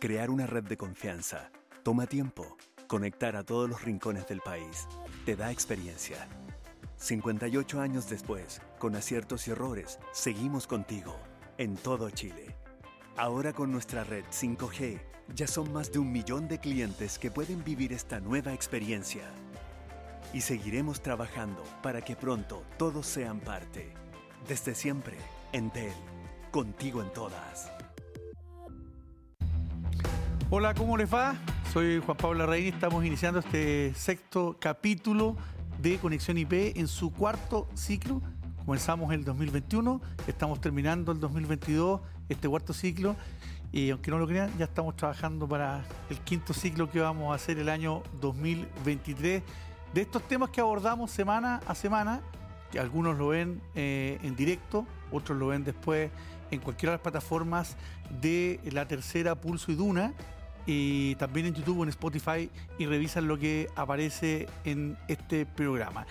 Crear una red de confianza toma tiempo. Conectar a todos los rincones del país te da experiencia. 58 años después, con aciertos y errores, seguimos contigo en todo Chile. Ahora con nuestra red 5G, ya son más de un millón de clientes que pueden vivir esta nueva experiencia. Y seguiremos trabajando para que pronto todos sean parte. Desde siempre, Entel, contigo en todas. Hola, ¿cómo les va? Soy Juan Pablo Larraín y estamos iniciando este sexto capítulo de Conexión IP en su cuarto ciclo. Comenzamos el 2021, estamos terminando el 2022, este cuarto ciclo, y aunque no lo crean, ya estamos trabajando para el quinto ciclo que vamos a hacer el año 2023. De estos temas que abordamos semana a semana, que algunos lo ven eh, en directo, otros lo ven después en cualquiera de las plataformas de la tercera Pulso y Duna y también en YouTube o en Spotify y revisan lo que aparece en este programa.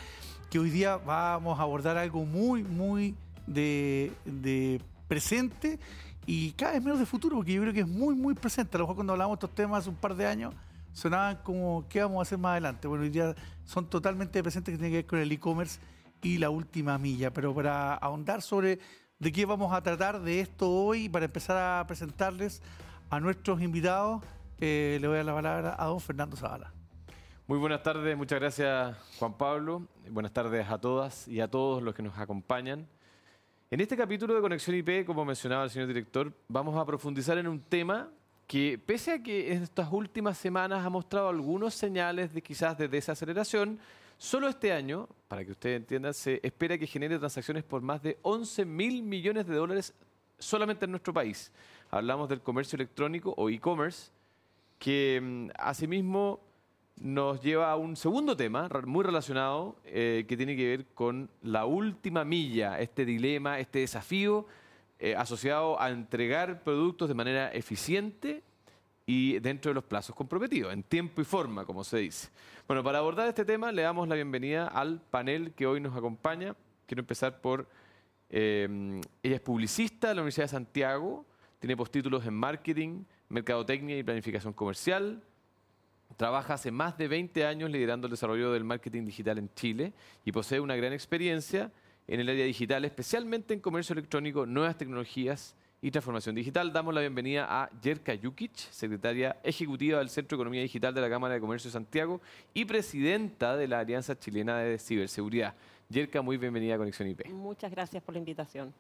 Que hoy día vamos a abordar algo muy, muy de, presente y cada vez menos de futuro, porque yo creo que es muy, muy presente. A lo mejor cuando hablamos de estos temas hace un par de años, sonaban como qué vamos a hacer más adelante. Bueno, hoy día son totalmente presentes que tienen que ver con el e-commerce y la última milla. Pero para ahondar sobre de qué vamos a tratar de esto hoy, para empezar a presentarles a nuestros invitados, eh, le voy a dar la palabra a don Fernando Zavala. Muy buenas tardes, muchas gracias Juan Pablo. Buenas tardes a todas y a todos los que nos acompañan. En este capítulo de Conexión IP, como mencionaba el señor director, vamos a profundizar en un tema que pese a que en estas últimas semanas ha mostrado algunos señales de quizás de desaceleración, solo este año, para que ustedes entiendan, se espera que genere transacciones por más de 11 mil millones de dólares solamente en nuestro país. Hablamos del comercio electrónico o e-commerce, que mm, asimismo nos lleva a un segundo tema muy relacionado eh, que tiene que ver con la última milla, este dilema, este desafío eh, asociado a entregar productos de manera eficiente y dentro de los plazos comprometidos, en tiempo y forma, como se dice. Bueno, para abordar este tema le damos la bienvenida al panel que hoy nos acompaña. Quiero empezar por, eh, ella es publicista de la Universidad de Santiago, tiene postítulos en marketing, mercadotecnia y planificación comercial. Trabaja hace más de 20 años liderando el desarrollo del marketing digital en Chile y posee una gran experiencia en el área digital, especialmente en comercio electrónico, nuevas tecnologías y transformación digital. Damos la bienvenida a Yerka Jukic, secretaria ejecutiva del Centro de Economía Digital de la Cámara de Comercio de Santiago y presidenta de la Alianza Chilena de Ciberseguridad. Yerka, muy bienvenida a Conexión IP. Muchas gracias por la invitación.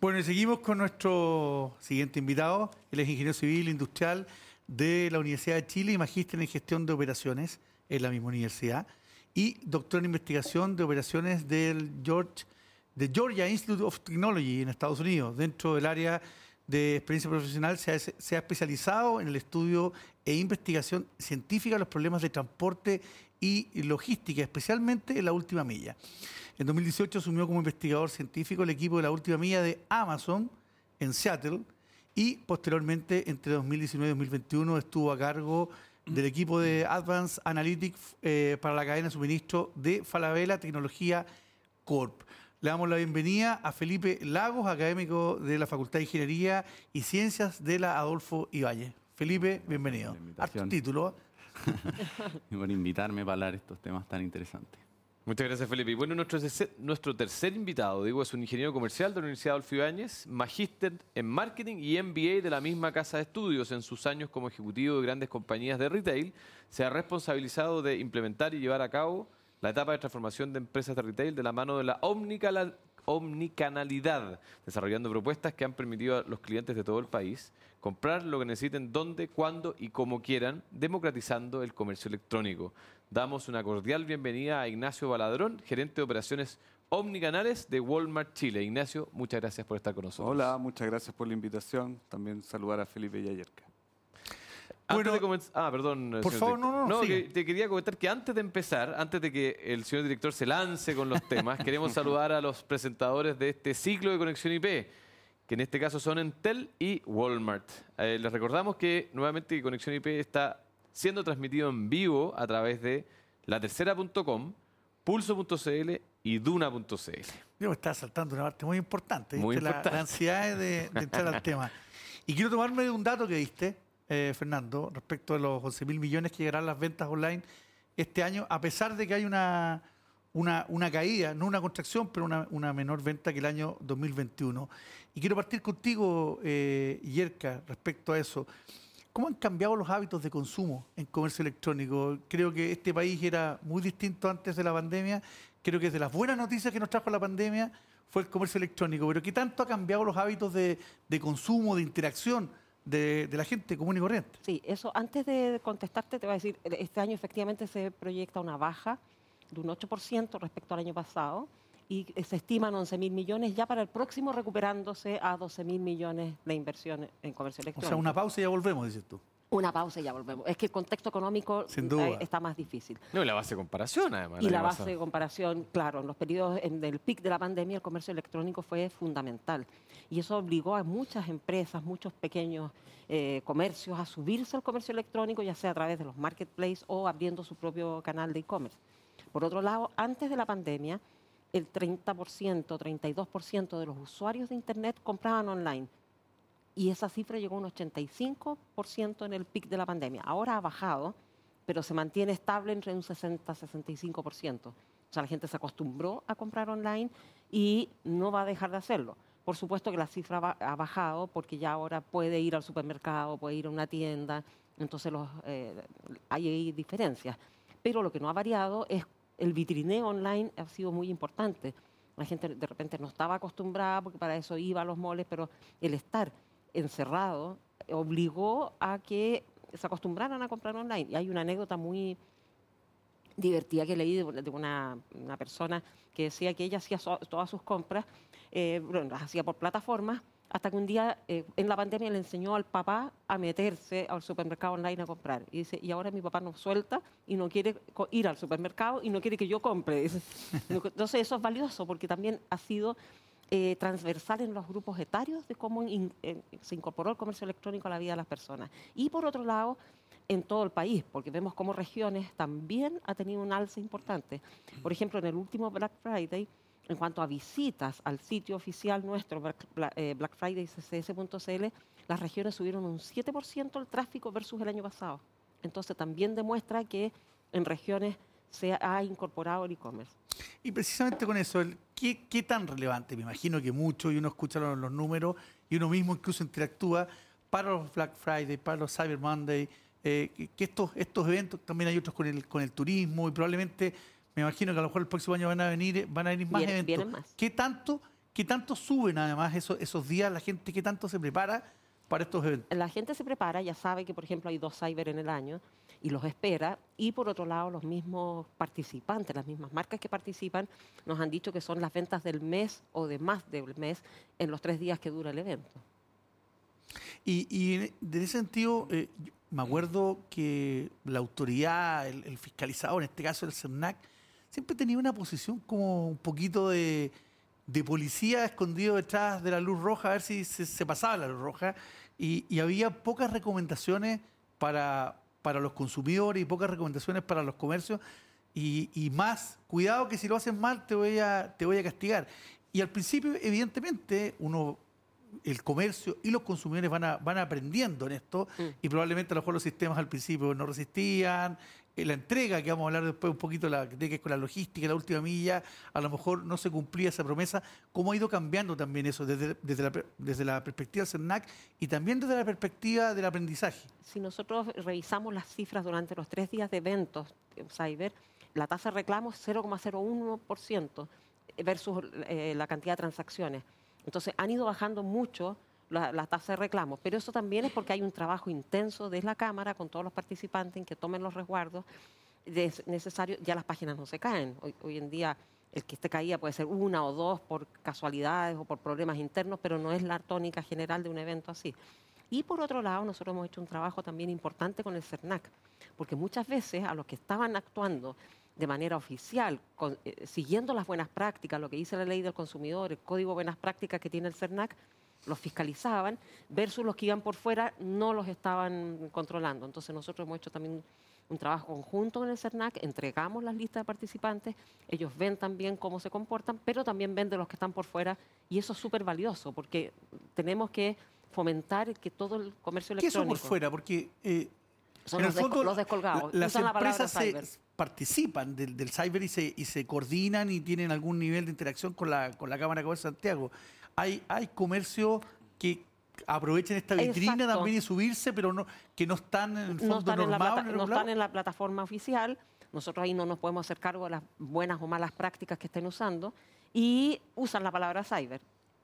Bueno, y seguimos con nuestro siguiente invitado. Él es ingeniero civil industrial de la Universidad de Chile y magíster en gestión de operaciones en la misma universidad y doctor en investigación de operaciones del George, de Georgia Institute of Technology en Estados Unidos. Dentro del área de experiencia profesional se ha, se ha especializado en el estudio e investigación científica de los problemas de transporte y logística, especialmente en la última milla. En 2018 asumió como investigador científico el equipo de la última milla de Amazon en Seattle y posteriormente, entre 2019 y 2021, estuvo a cargo del equipo de Advanced Analytics eh, para la cadena de suministro de Falabella Tecnología Corp. Le damos la bienvenida a Felipe Lagos, académico de la Facultad de Ingeniería y Ciencias de la Adolfo Iballe. Felipe, bienvenido. tu título. y por invitarme para hablar estos temas tan interesantes. Muchas gracias, Felipe. Bueno, nuestro, nuestro tercer invitado, digo, es un ingeniero comercial de la Universidad Adolfo Ibáñez, magíster en marketing y MBA de la misma casa de estudios. En sus años como ejecutivo de grandes compañías de retail, se ha responsabilizado de implementar y llevar a cabo la etapa de transformación de empresas de retail de la mano de la omnicanalidad, desarrollando propuestas que han permitido a los clientes de todo el país comprar lo que necesiten, donde, cuándo y como quieran, democratizando el comercio electrónico. Damos una cordial bienvenida a Ignacio Baladrón, gerente de operaciones omnicanales de Walmart Chile. Ignacio, muchas gracias por estar con nosotros. Hola, muchas gracias por la invitación. También saludar a Felipe ah, perdón. Por favor, no, no, no. te quería comentar que antes de empezar, antes de que el señor director se lance con los temas, queremos saludar a los presentadores de este ciclo de Conexión IP que en este caso son Entel y Walmart. Eh, les recordamos que nuevamente Conexión IP está siendo transmitido en vivo a través de latercera.com, pulso.cl y duna.cl. Me está saltando una parte muy importante, muy importante. La, ansiedad de, entrar al tema. Y quiero tomarme de un dato que diste, eh, Fernando, respecto de los 11 mil millones que llegarán las ventas online este año, a pesar de que hay una, una, caída, no una contracción, pero una, menor venta que el año 2021. Y quiero partir contigo, eh, Yerka, respecto a eso. ¿Cómo han cambiado los hábitos de consumo en comercio electrónico? Creo que este país era muy distinto antes de la pandemia. Creo que de las buenas noticias que nos trajo la pandemia fue el comercio electrónico. Pero ¿qué tanto ha cambiado los hábitos de, de consumo, de interacción de, de, la gente común y corriente? Sí, eso antes de contestarte te voy a decir, este año efectivamente se proyecta una baja de un 8% respecto al año pasado y se estiman 11 mil millones ya para el próximo recuperándose a 12 mil millones de inversión en comercio electrónico. O sea, una pausa y ya volvemos, dices tú. Una pausa y ya volvemos. Es que el contexto económico está más difícil. No, y la base de comparación, además. Y la base de comparación, claro, en los periodos en del pic de la pandemia, el comercio electrónico fue fundamental. Y eso obligó a muchas empresas, muchos pequeños eh, comercios a subirse al comercio electrónico, ya sea a través de los marketplaces o abriendo su propio canal de e-commerce. Por otro lado, antes de la pandemia, el 30%, 32% de los usuarios de Internet compraban online. Y esa cifra llegó a un 85% en el pic de la pandemia. Ahora ha bajado, pero se mantiene estable entre un 60-65%. O sea, la gente se acostumbró a comprar online y no va a dejar de hacerlo. Por supuesto que la cifra ha bajado porque ya ahora puede ir al supermercado, puede ir a una tienda, entonces los, eh, hay diferencias. Pero lo que no ha variado es el vitrineo online ha sido muy importante. La gente de repente no estaba acostumbrada porque para eso iba a los moles, pero el estar encerrado obligó a que se acostumbraran a comprar online. Y hay una anécdota muy divertida que leí de una, una persona que decía que ella hacía todas sus compras, eh, bueno, las hacía por plataformas, hasta que un día eh, en la pandemia le enseñó al papá a meterse al supermercado online a comprar. Y dice, y ahora mi papá nos suelta y no quiere ir al supermercado y no quiere que yo compre. Entonces eso es valioso porque también ha sido eh, transversal en los grupos etarios de cómo eh, se incorporó el comercio electrónico a la vida de las personas. Y por otro lado, en todo el país, porque vemos cómo regiones también ha tenido un alza importante. Por ejemplo, en el último Black Friday, en cuanto a visitas al sitio oficial nuestro, blackfridayccs.cl, las regiones subieron un 7% el tráfico versus el año pasado. Entonces también demuestra que en regiones se ha incorporado el e-commerce. Y precisamente con eso, ¿qué, ¿qué, tan relevante? Me imagino que mucho, y uno escucha los, números, y uno mismo incluso interactúa para los Black Friday, para los Cyber Monday, eh, que estos, estos eventos, también hay otros con el, con el turismo, y probablemente me imagino que a lo mejor el próximo año van a venir, van a venir más eventos. ¿Qué tanto, qué tanto suben además esos, esos días la gente? ¿Qué tanto se prepara para estos eventos? La gente se prepara, ya sabe que por ejemplo hay dos cyber en el año y los espera. Y por otro lado, los mismos participantes, las mismas marcas que participan, nos han dicho que son las ventas del mes o de más del mes en los tres días que dura el evento. Y, y en ese sentido, eh, me acuerdo que la autoridad, el, el, fiscalizador, en este caso el CERNAC, siempre tenía una posición como un poquito de, de policía escondido detrás de la luz roja, a ver si se, pasaba la luz roja, y, había pocas recomendaciones para, para los consumidores y pocas recomendaciones para los comercios, y, y, más, cuidado que si lo hacen mal te voy, a, te voy a castigar. Y al principio, evidentemente, uno el comercio y los consumidores van, a, van aprendiendo en esto mm. y probablemente a lo mejor los sistemas al principio no resistían, eh, la entrega, que vamos a hablar después un poquito la, de que con la logística, la última milla, a lo mejor no se cumplía esa promesa. ¿Cómo ha ido cambiando también eso desde, desde, la, desde la perspectiva del CERNAC y también desde la perspectiva del aprendizaje? Si nosotros revisamos las cifras durante los tres días de eventos Cyber, la tasa de reclamo es 0,01% versus eh, la cantidad de transacciones. Entonces han ido bajando mucho la, la, tasa de reclamos, pero eso también es porque hay un trabajo intenso de la Cámara con todos los participantes en que tomen los resguardos necesarios, ya las páginas no se caen. Hoy, hoy en día el que esté caída puede ser una o dos por casualidades o por problemas internos, pero no es la tónica general de un evento así. Y por otro lado, nosotros hemos hecho un trabajo también importante con el CERNAC, porque muchas veces a los que estaban actuando de manera oficial, con, eh, siguiendo las buenas prácticas, lo que dice la ley del consumidor, el código de buenas prácticas que tiene el CERNAC, los fiscalizaban, versus los que iban por fuera no los estaban controlando. Entonces nosotros hemos hecho también un trabajo conjunto en el CERNAC, entregamos las listas de participantes, ellos ven también cómo se comportan, pero también ven de los que están por fuera y eso es súper valioso porque tenemos que fomentar que todo el comercio ¿Qué eso electrónico... por fuera? Porque eh, Son los, descolgados. las Usan la empresas se participan del, del cyber y se, y se coordinan y tienen algún nivel de interacción con la, con la Cámara de Comercio de Santiago. Hay, hay comercio que aprovechen esta vitrina Exacto. también y subirse, pero no que no están en el fondo no están, en la, plata- no están en la plataforma oficial. Nosotros ahí no nos podemos hacer cargo de las buenas o malas prácticas que estén usando y usan la palabra cyber.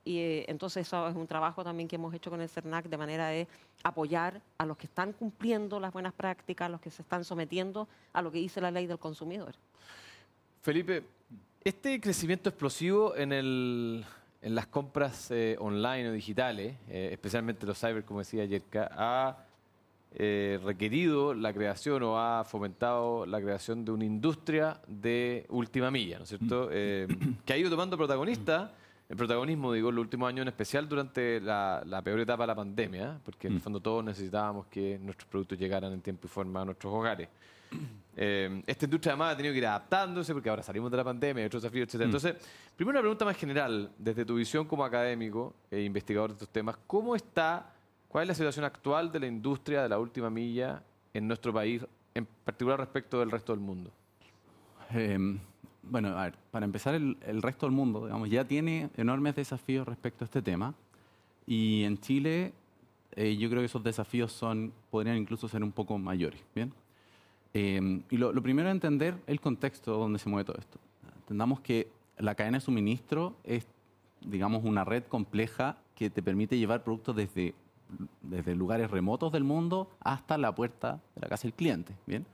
Y eh, entonces eso es un trabajo también que hemos hecho con el CERNAC de manera de apoyar a los que están cumpliendo las buenas prácticas, a los que se están sometiendo a lo que dice la ley del consumidor. Felipe, este crecimiento explosivo en, el- en las compras eh, online o digitales, eh, especialmente los cyber, como decía Yerka, ha eh, requerido la creación o ha fomentado la creación de una industria de última milla, ¿no es cierto? Eh, que ha ido tomando protagonista, el protagonismo, digo, los últimos años en especial durante la, la peor etapa de la pandemia, porque en el fondo todos necesitábamos que nuestros productos llegaran en tiempo y forma a nuestros hogares. Eh, esta industria además ha tenido que ir adaptándose porque ahora salimos de la pandemia, hay otros desafíos, etc. Entonces, primero una pregunta más general, desde tu visión como académico e investigador de estos temas, ¿cómo está, cuál es la situación actual de la industria de la última milla en nuestro país, en particular respecto del resto del mundo? Eh, bueno, a ver, para empezar, el, el resto del mundo, digamos, ya tiene enormes desafíos respecto a este tema. Y en Chile, eh, yo creo que esos desafíos son, podrían incluso ser un poco mayores. ¿bien? Eh, y lo, lo primero es entender el contexto donde se mueve todo esto. Entendamos que la cadena de suministro es, digamos, una red compleja que te permite llevar productos desde, desde lugares remotos del mundo hasta la puerta de la casa del cliente. ¿bien?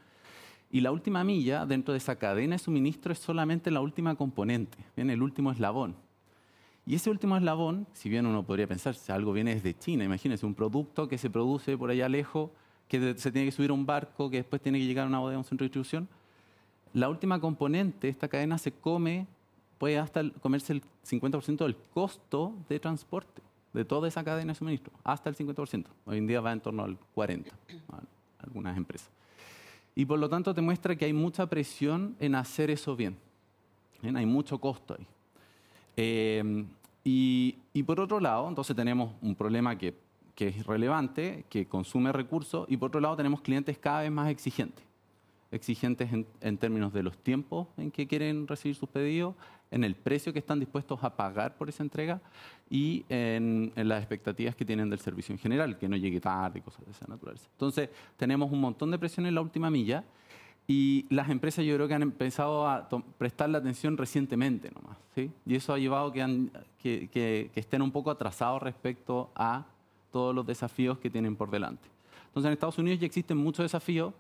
Y la última milla dentro de esa cadena de suministro es solamente la última componente, ¿bien? el último eslabón. Y ese último eslabón, si bien uno podría pensar, si algo viene desde China, imagínense, un producto que se produce por allá lejos, que se tiene que subir a un barco, que después tiene que llegar a una bodega, a un centro de distribución, la última componente, esta cadena se come, puede hasta comerse el 50% del costo de transporte de toda esa cadena de suministro, hasta el 50%. Hoy en día va en torno al 40%, a- algunas empresas. Y por lo tanto te muestra que hay mucha presión en hacer eso bien. Bien, Hay mucho costo ahí. Eh, y, y por otro lado, entonces tenemos un problema que, que es relevante, que consume recursos, y por otro lado tenemos clientes cada vez más exigentes. Exigentes en, en términos de los tiempos en que quieren recibir sus pedidos, en el precio que están dispuestos a pagar por esa entrega y en, en las expectativas que tienen del servicio en general, que no llegue tarde y cosas de esa naturaleza. Entonces, tenemos un montón de presión en la última milla y las empresas yo creo que han empezado a prestarle atención recientemente nomás. ¿sí? Y eso ha llevado que, han- que, que- que estén un poco atrasados respecto a todos los desafíos que tienen por delante. Entonces en Estados Unidos ya existen muchos desafíos.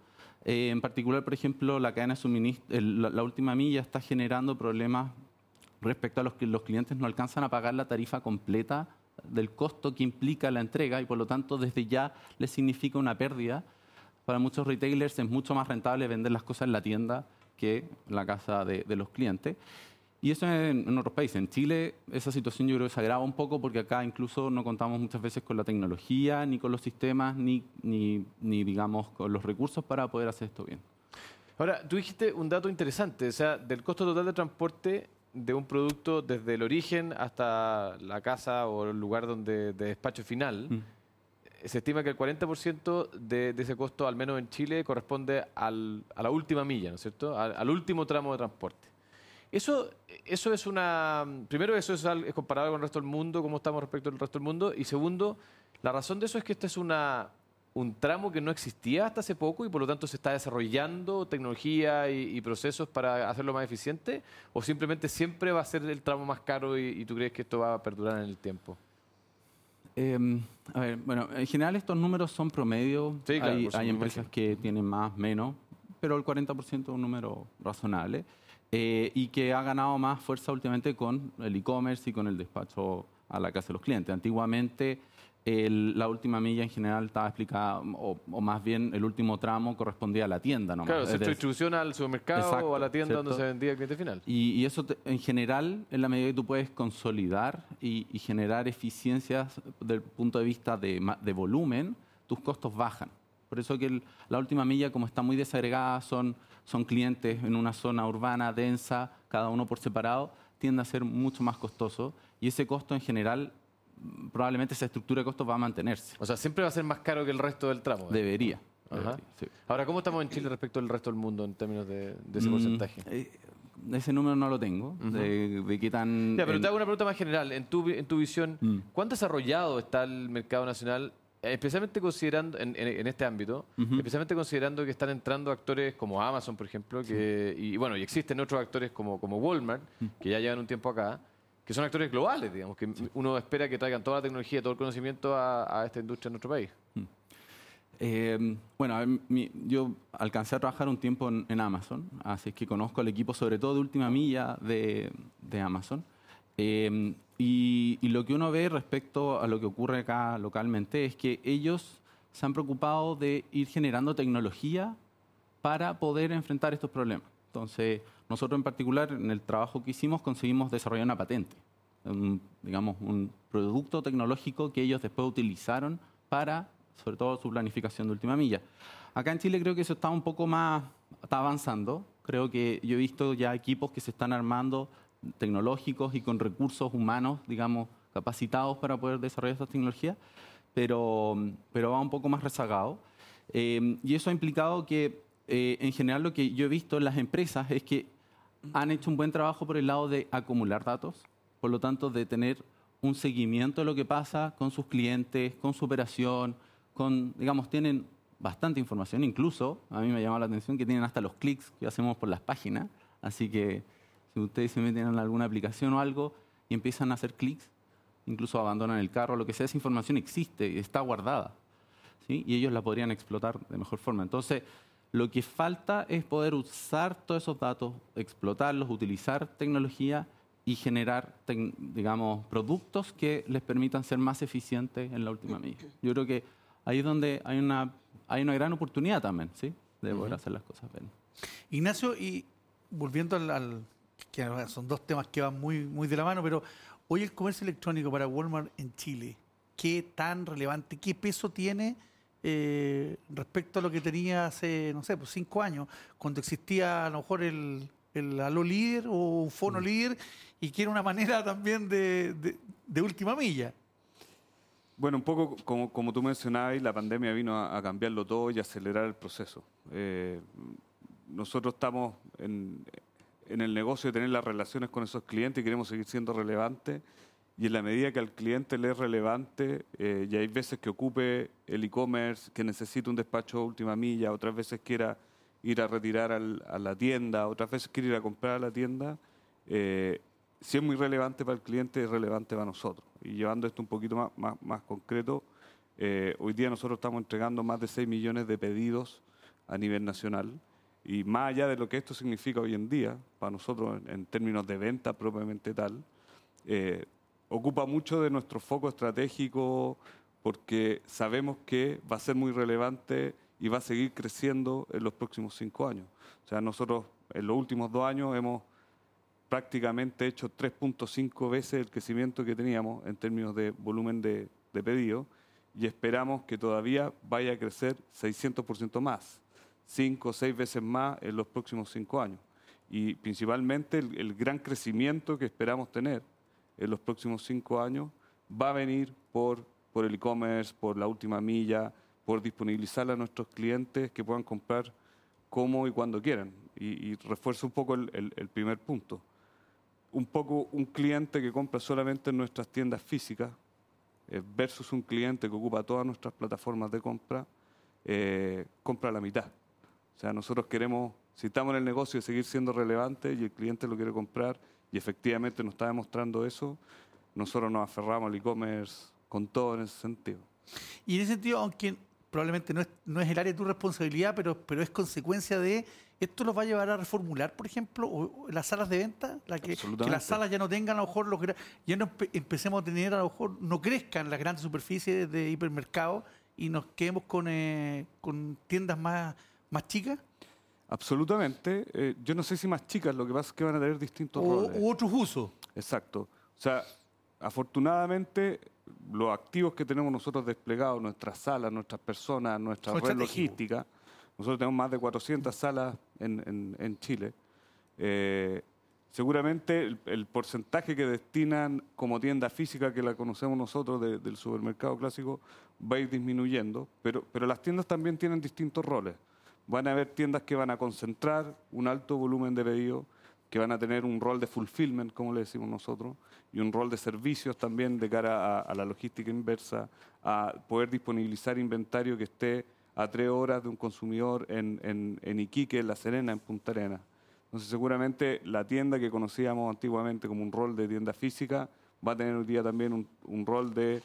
Eh, en particular, por ejemplo, la cadena de suministro, el- la, la última milla está generando problemas respecto a los que los clientes no alcanzan a pagar la tarifa completa del costo que implica la entrega y por lo tanto desde ya les significa una pérdida. Para muchos retailers es mucho más rentable vender las cosas en la tienda que en la casa de, de los clientes. Y eso en, en otros países. En Chile esa situación yo creo que se agrava un poco porque acá incluso no contamos muchas veces con la tecnología, ni con los sistemas, ni, ni, ni digamos con los recursos para poder hacer esto bien. Ahora, tú dijiste un dato interesante, o sea, del costo total de transporte de un producto desde el origen hasta la casa o el lugar donde de despacho final, Mm. se estima que el 40% de, de ese costo, al menos en Chile, corresponde al- a la última milla, ¿no es cierto? Al, al último tramo de transporte. Eso, eso es una. Primero, eso es, es comparado con el resto del mundo, cómo estamos respecto al resto del mundo. Y segundo, la razón de eso es que esta es una, un tramo que no existía hasta hace poco y por lo tanto se está desarrollando tecnología y, y procesos para hacerlo más eficiente. O simplemente siempre va a ser el tramo más caro y, y tú crees que esto va a perdurar en el tiempo. Eh, a ver, bueno, en general estos números son promedio. Sí, claro, hay hay empresas que tienen más, menos, pero el 40% es un número razonable eh, y que ha ganado más fuerza últimamente con el e-commerce y con el despacho a la casa de los clientes. Antiguamente el- la última milla en general estaba explicada, o, o más bien el último tramo correspondía a la tienda nomás. Claro, decir, distribución al supermercado Exacto, o a la tienda donde se vendía el cliente final. Y, y eso te- en general, en la medida que tú puedes consolidar y, y generar eficiencias desde el punto de vista de, volumen, tus costos bajan. Por eso que el- la última milla, como está muy desagregada, son, son clientes en una zona urbana densa, cada uno por separado, tiende a ser mucho más costoso. Y ese costo en general probablemente esa estructura de costos va a mantenerse. O sea, siempre va a ser más caro que el resto del tramo. ¿eh? Debería. Ajá. debería, sí. Ahora, ¿cómo estamos en Chile respecto al resto del mundo en términos de, de ese Mm, porcentaje? eh, ese número no lo tengo, de, de qué tan... Ya, pero en- te hago una pregunta más general. En tu, en tu visión, Mm. ¿cuán desarrollado está el mercado nacional, especialmente considerando, en, en- en este ámbito, especialmente considerando que están entrando actores como Amazon, por ejemplo, que, y bueno, y existen otros actores como, como Walmart, que ya llevan un tiempo acá, que son actores globales, digamos, que uno espera que traigan toda la tecnología, todo el conocimiento a, a esta industria en nuestro país. Eh, bueno, a ver, mi- yo alcancé a trabajar un tiempo en, en Amazon, así que conozco al equipo, sobre todo de última milla de, de Amazon. Eh, y, y lo que uno ve respecto a lo que ocurre acá localmente es que ellos se han preocupado de ir generando tecnología para poder enfrentar estos problemas. Entonces, nosotros en particular, en el trabajo que hicimos, conseguimos desarrollar una patente, un, digamos, un producto tecnológico que ellos después utilizaron para, sobre todo, su planificación de última milla. Acá en Chile creo que eso está un poco más, está avanzando. Creo que yo he visto ya equipos que se están armando tecnológicos y con recursos humanos, digamos, capacitados para poder desarrollar estas tecnologías, pero, pero va un poco más rezagado. Eh, y eso ha implicado que, eh, en general, lo que yo he visto en las empresas es que han hecho un buen trabajo por el lado de acumular datos, por lo tanto, de tener un seguimiento de lo que pasa con sus clientes, con su operación, con, digamos, tienen bastante información, incluso, a mí me llama la atención que tienen hasta los clics que hacemos por las páginas, así que si ustedes se meten en alguna aplicación o algo y empiezan a hacer clics, incluso abandonan el carro, lo que sea, esa información existe y está guardada. ¿sí? Y ellos la podrían explotar de mejor forma. Entonces, lo que falta es poder usar todos esos datos, explotarlos, utilizar tecnología y generar, digamos, productos que les permitan ser más eficientes en la última medida. Yo creo que ahí es donde hay una, hay una gran oportunidad también, ¿sí? De poder hacer las cosas bien. Ignacio, y volviendo al, al- que son dos temas que van muy, muy de la mano, pero hoy el comercio electrónico para Walmart en Chile, ¿qué tan relevante, qué peso tiene eh, respecto a lo que tenía hace, no sé, pues cinco años, cuando existía a lo mejor el, el Aló Líder o un Fono Líder y que era una manera también de, de- de última milla? Bueno, un poco como, como tú mencionabas, la pandemia vino a, a cambiarlo todo y acelerar el proceso. Eh, nosotros estamos en, en el negocio de tener las relaciones con esos clientes y queremos seguir siendo relevantes. Y en la medida que al cliente le es relevante, eh, y hay veces que ocupe el e-commerce, que necesite un despacho de última milla, otras veces quiera ir a retirar al- a la tienda, otras veces quiere ir a comprar a la tienda, eh, si es muy relevante para el cliente, es relevante para nosotros. Y llevando esto un poquito más, más, más concreto, eh, hoy día nosotros estamos entregando más de 6 millones de pedidos a nivel nacional. Y más allá de lo que esto significa hoy en día, para nosotros en, términos de venta propiamente tal, eh, ocupa mucho de nuestro foco estratégico porque sabemos que va a ser muy relevante y va a seguir creciendo en los próximos cinco años. O sea, nosotros en los últimos dos años hemos prácticamente hecho 3.5 veces el crecimiento que teníamos en términos de volumen de, de pedido y esperamos que todavía vaya a crecer 600% más, 5 o 6 veces más en los próximos 5 años. Y principalmente el, gran crecimiento que esperamos tener en los próximos 5 años va a venir por, por el e-commerce, por la última milla, por disponibilizar a nuestros clientes que puedan comprar como y cuando quieran. Y, y refuerzo un poco el primer punto un poco un cliente que compra solamente en nuestras tiendas físicas eh, versus un cliente que ocupa todas nuestras plataformas de compra, eh, compra la mitad. O sea, nosotros queremos, si estamos en el negocio de seguir siendo relevantes y el cliente lo quiere comprar y efectivamente nos está demostrando eso, nosotros nos aferramos al e-commerce con todo en ese sentido. Y en ese sentido, aunque probablemente no es, no es el área de tu responsabilidad, pero, pero es consecuencia de, ¿esto los va a llevar a reformular, por ejemplo, o- o las salas de venta? La que, las salas ya no tengan a lo mejor, los, ya no empe- empecemos a tener, a lo mejor, no crezcan las grandes superficies de hipermercados y nos quedemos con, eh, con tiendas más, más chicas Absolutamente. Eh, yo no sé si más chicas, lo que pasa es que van a tener distintos o, roles. u otros usos. Exacto. O sea, afortunadamente, los activos que tenemos nosotros desplegados, nuestras salas, nuestras personas, nuestra red logística, nosotros tenemos más de 400 salas en, en- en Chile, eh, seguramente el, el porcentaje que destinan como tienda física, que la conocemos nosotros de- del supermercado clásico, va a ir disminuyendo, pero, pero las tiendas también tienen distintos roles. Van a haber tiendas que van a concentrar un alto volumen de pedidos, que van a tener un rol de fulfillment, como le decimos nosotros, y un rol de servicios también de cara a, la logística inversa, a poder disponibilizar inventario que esté a tres horas de un consumidor en, en, en Iquique, en La Serena, en Punta Arenas. Entonces seguramente la tienda que conocíamos antiguamente como un rol de tienda física va a tener hoy día también un, un rol de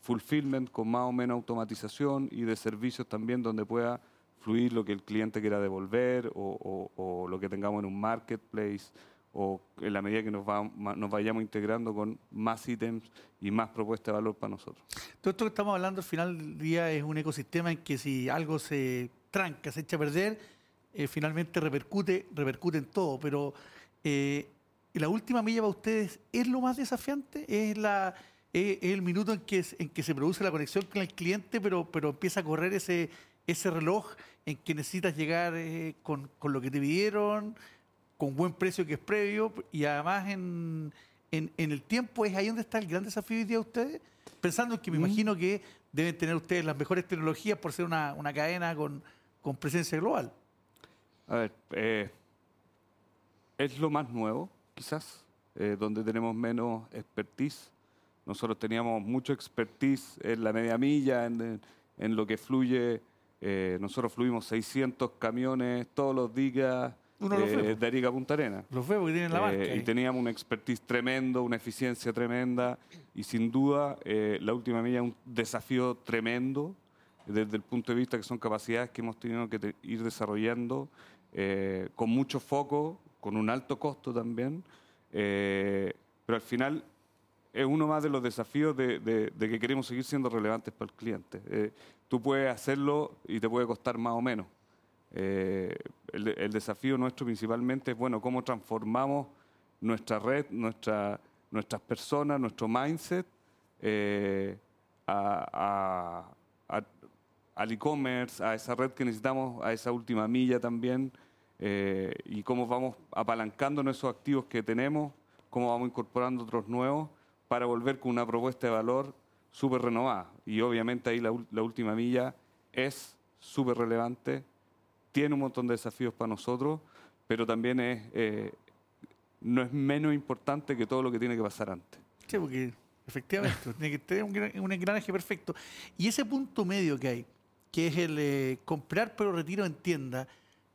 fulfillment con más o menos automatización y de servicios también donde pueda fluir lo que el cliente quiera devolver o, o- o lo que tengamos en un marketplace o en la medida que nos, va- nos vayamos integrando con más ítems y más propuestas de valor para nosotros. Todo esto que estamos hablando al final del día es un ecosistema en que si algo se tranca, se echa a perder, eh, finalmente repercute, repercute en todo. Pero eh, la última milla para ustedes es lo más desafiante, es la es el minuto en que, en que se produce la conexión con el cliente, pero, pero empieza a correr ese, ese reloj en que necesitas llegar eh, con, con lo que te pidieron, con buen precio que es previo y además en, en, en el tiempo es ahí donde está el gran desafío hoy día de ustedes, pensando en que me imagino que deben tener ustedes las mejores tecnologías por ser una, una cadena con, con presencia global. A ver, eh, es lo más nuevo, quizás, eh, donde tenemos menos expertise. Nosotros teníamos mucho expertise en la media milla, en, en lo que fluye. Eh, nosotros fluimos 600 camiones todos los días Uno eh, de Arica a Punta Arenas. Los veo porque tienen la Eh, marca. y teníamos un expertise tremendo, una eficiencia tremenda y sin duda eh, la última milla es un desafío tremendo desde el punto de vista que son capacidades que hemos tenido que te- ir desarrollando con mucho foco, con un alto costo también, pero al final es uno más de los desafíos de, de- de que queremos seguir siendo relevantes para el cliente. Tú puedes hacerlo y te puede costar más o menos. Eh, el, desafío nuestro principalmente es, bueno, cómo transformamos nuestra red, nuestra, nuestras personas, nuestro mindset eh, al e-commerce, a esa red que necesitamos, a esa última milla también, eh, y cómo vamos apalancando nuestros activos que tenemos, cómo vamos incorporando otros nuevos para volver con una propuesta de valor súper renovada. Y obviamente ahí la, última milla es súper relevante, tiene un montón de desafíos para nosotros, pero también es, eh, no es menos importante que todo lo que tiene que pasar antes. Sí, porque efectivamente tiene que tener un, gran- un engranaje perfecto. Y ese punto medio que hay, que es el eh, comprar pero retiro en tienda,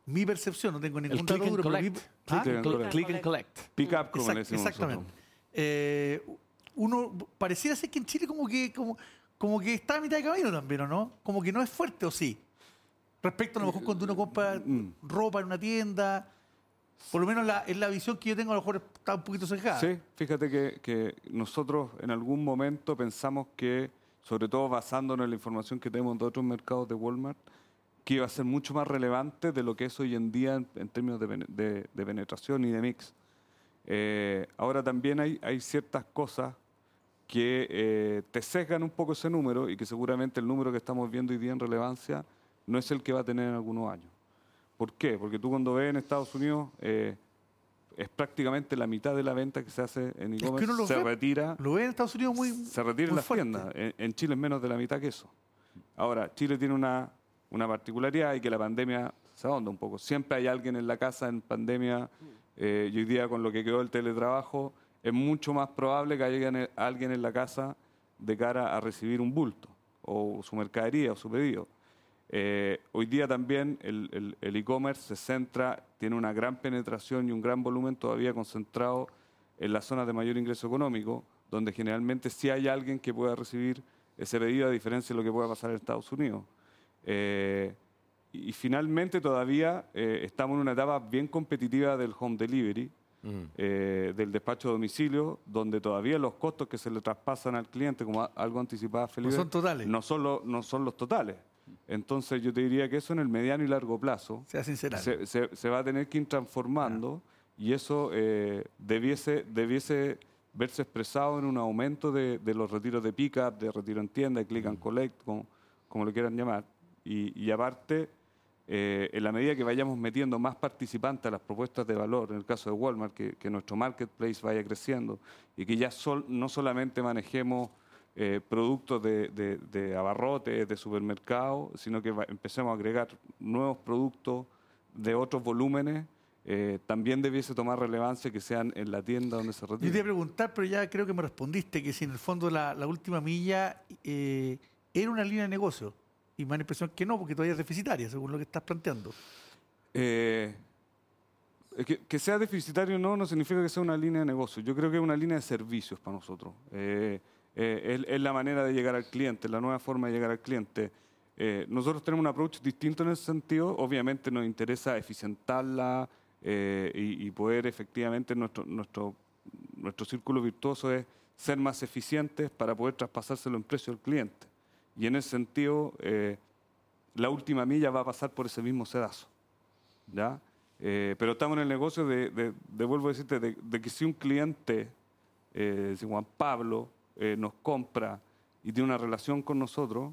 mi percepción, no tengo ningún dato duro, pero mi-. ¿Ah? Click and collect. Click and collect. Pick up, como le Exact- decimos exactamente. Eh, uno pareciera ser que en Chile como que como, como que está a mitad de camino también, ¿o no? Como que no es fuerte, ¿o sí? Respecto a lo mejor cuando uno compra Mm. ropa en una tienda, por lo menos la, es la visión que yo tengo, a lo mejor está un poquito sesgada. Sí, fíjate que, que nosotros en algún momento pensamos que, sobre todo basándonos en la información que tenemos de otros mercados de Walmart, que iba a ser mucho más relevante de lo que es hoy en día en, en términos de, de- de penetración y de mix. Eh, ahora también hay, hay ciertas cosas que eh, te sesgan un poco ese número y que seguramente el número que estamos viendo hoy día en relevancia no es el que va a tener en algunos años. ¿Por qué? Porque tú cuando ves en Estados Unidos eh, es prácticamente la mitad de la venta que se hace en e-commerce se ve, retira Lo ve en Estados Unidos muy se retira en las fuerte. tiendas. En, en Chile es menos de la mitad que eso. Ahora, Chile tiene una, una particularidad y que la pandemia se ahonda un poco. Siempre hay alguien en la casa en pandemia eh, y hoy día con lo que quedó el teletrabajo es mucho más probable que haya alguien- en la casa de cara a recibir un bulto o su mercadería o su pedido. Eh, hoy día también el e-commerce se centra, tiene una gran penetración y un gran volumen todavía concentrado en las zonas de mayor ingreso económico, donde generalmente sí hay alguien que pueda recibir ese pedido a diferencia de lo que pueda pasar en Estados Unidos. Eh, y, y finalmente todavía eh, estamos en una etapa bien competitiva del home delivery, eh, del despacho a domicilio, donde todavía los costos que se le traspasan al cliente, como a- algo anticipaba Felipe, son totales. no son, lo- no son los totales. Entonces yo te diría que eso en el mediano y largo plazo Sea se, se- se va a tener que ir transformando y eso eh, debiese, debiese verse expresado en un aumento de, de los retiros de pick-up, de retiro en tienda, de click and collect, como, como lo quieran llamar. Y, y aparte, eh, en la medida que vayamos metiendo más participantes a las propuestas de valor, en el caso de Walmart, que, nuestro marketplace vaya creciendo y que ya no solamente manejemos eh, productos de, de, abarrotes, de supermercado, sino que empecemos a agregar nuevos productos de otros volúmenes, eh, también debiese tomar relevancia que sean en la tienda donde se retira. Yo te iba a preguntar, pero ya creo que me respondiste que si en el fondo la, última milla era una línea de negocio y me da la que no, porque todavía es deficitaria, según lo que estás planteando. Eh, que, sea deficitario no, no significa que sea una línea de negocio. Yo creo que es una línea de servicios para nosotros. Eh, eh, es, la manera de llegar al cliente, la nueva forma de llegar al cliente. nosotros tenemos un approach distinto en ese sentido. Obviamente nos interesa eficientarla y, y, poder efectivamente nuestro, nuestro, nuestro círculo virtuoso es ser más eficientes para poder traspasárselo en precio al cliente. Y en ese sentido, eh, la última milla va a pasar por ese mismo sedazo. ¿ya? Eh, pero estamos en el negocio de, de, vuelvo a decirte, de, que si un cliente, eh, si Juan Pablo, nos compra y tiene una relación con nosotros,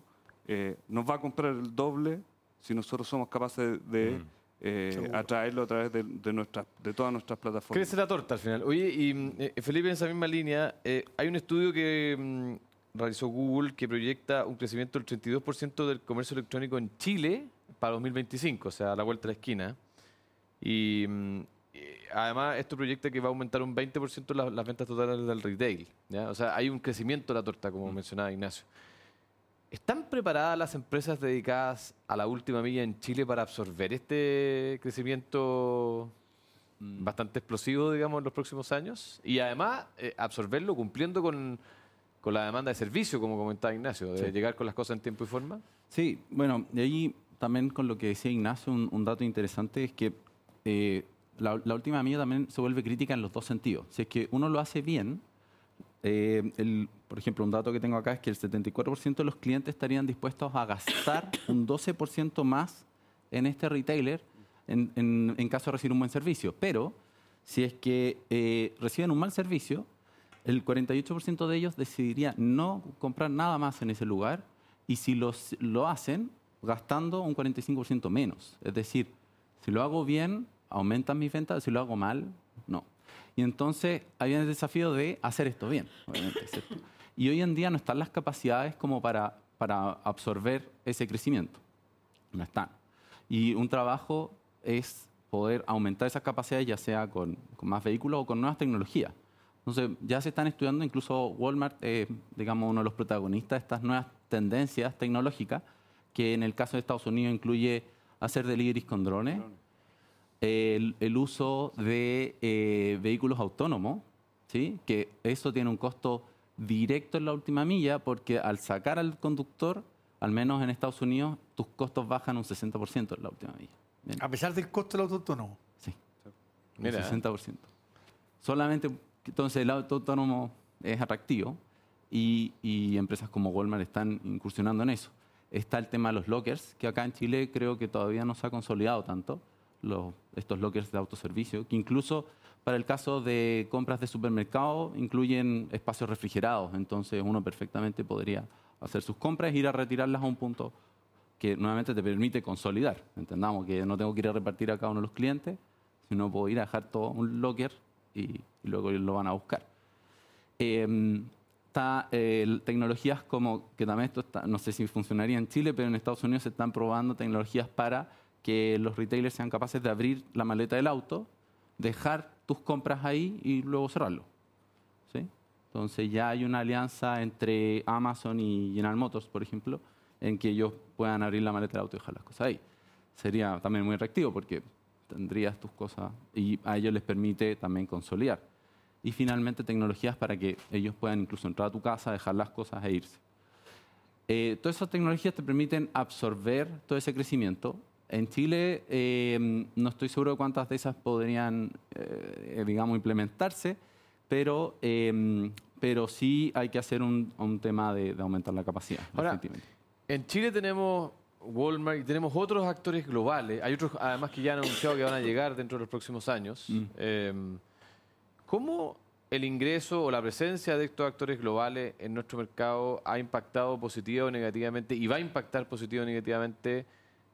nos va a comprar el doble si nosotros somos capaces de... Mm. atraerlo a través de, de, nuestras, de todas nuestras plataformas. Crece la torta al final. Oye, y Felipe, en esa misma línea, hay un estudio que mm, realizó Google que proyecta un crecimiento del 32% del comercio electrónico en Chile para 2025, o sea, a la vuelta de la esquina. Y, mm, además esto proyecta que va a aumentar un 20% las, las ventas totales del retail. O sea, hay un crecimiento de la torta, como mm. mencionaba Ignacio. ¿Están preparadas las empresas dedicadas a la última milla en Chile para absorber este crecimiento mm. bastante explosivo, digamos, en los próximos años? Y además, eh, absorberlo cumpliendo con con la demanda de servicio, como comentaba Ignacio, de llegar con las cosas en tiempo y forma? Sí, bueno, y ahí también con lo que decía Ignacio, un, dato interesante es que eh, la, última mía también se vuelve crítica en los dos sentidos. Si es que uno lo hace bien, eh, el, por ejemplo, un dato que tengo acá es que el 74% de los clientes estarían dispuestos a gastar un 12% más en este retailer en, caso de recibir un buen servicio. Pero si es que eh, reciben un mal servicio, el 48% de ellos decidiría no comprar nada más en ese lugar y si los, lo hacen gastando un 45% menos. Es decir, si lo hago bien, aumentan mis ventas, si lo hago mal, no. Y entonces hay el desafío de hacer esto bien, obviamente, Y hoy en día no están las capacidades como para, para absorber ese crecimiento. No están. Y un trabajo es poder aumentar esas capacidades, ya sea con, con más vehículos o con nuevas tecnologías. Entonces, ya se están estudiando, incluso Walmart, eh, digamos, uno de los protagonistas de estas nuevas tendencias tecnológicas, que en el caso de Estados Unidos incluye hacer deliveries con drones, el, uso de eh, vehículos autónomos, ¿sí? que eso tiene un costo directo en la última milla, porque al sacar al conductor, al menos en Estados Unidos, tus costos bajan un 60% en la última milla. A pesar del costo del auto autónomo. Sí, un 60%. Solamente entonces el auto autónomo es atractivo y, empresas como Walmart están incursionando en eso. Está el tema de los lockers, que acá en Chile creo que todavía no se ha consolidado tanto, estos lockers de autoservicio, que incluso para el caso de compras de supermercado incluyen espacios refrigerados, entonces uno perfectamente podría hacer sus compras e ir a retirarlas a un punto que nuevamente te permite consolidar. Entendamos que no tengo que ir a repartir a cada uno de los clientes, sino puedo ir a dejar todo un locker y, luego lo van a buscar. Em, está eh, tecnologías como, que también esto no sé si funcionaría en Chile, pero en Estados Unidos se están probando tecnologías para que los retailers sean capaces de abrir la maleta del auto, dejar tus compras ahí y luego cerrarlo. ¿sí? Entonces ya hay una alianza entre Amazon y General Motors, por ejemplo, en que ellos puedan abrir la maleta del auto y dejar las cosas ahí. Sería también muy atractivo porque tendrías tus cosas y a ellos les permite también consolidar. Y finalmente tecnologías para que ellos puedan incluso entrar a tu casa, dejar las cosas e irse. Eh, todas esas tecnologías te permiten absorber todo ese crecimiento. En Chile em, no estoy seguro de cuántas de esas podrían, eh, digamos, implementarse, pero, em, pero sí hay que hacer un, un tema de, de, aumentar la capacidad. Ahora, en Chile tenemos Walmart y tenemos otros actores globales. Hay otros, además, que ya han anunciado que van a llegar dentro de los próximos años. Mm. ¿Cómo el ingreso o la presencia de estos actores globales en nuestro mercado ha impactado positivo o negativamente y va a impactar positivo o negativamente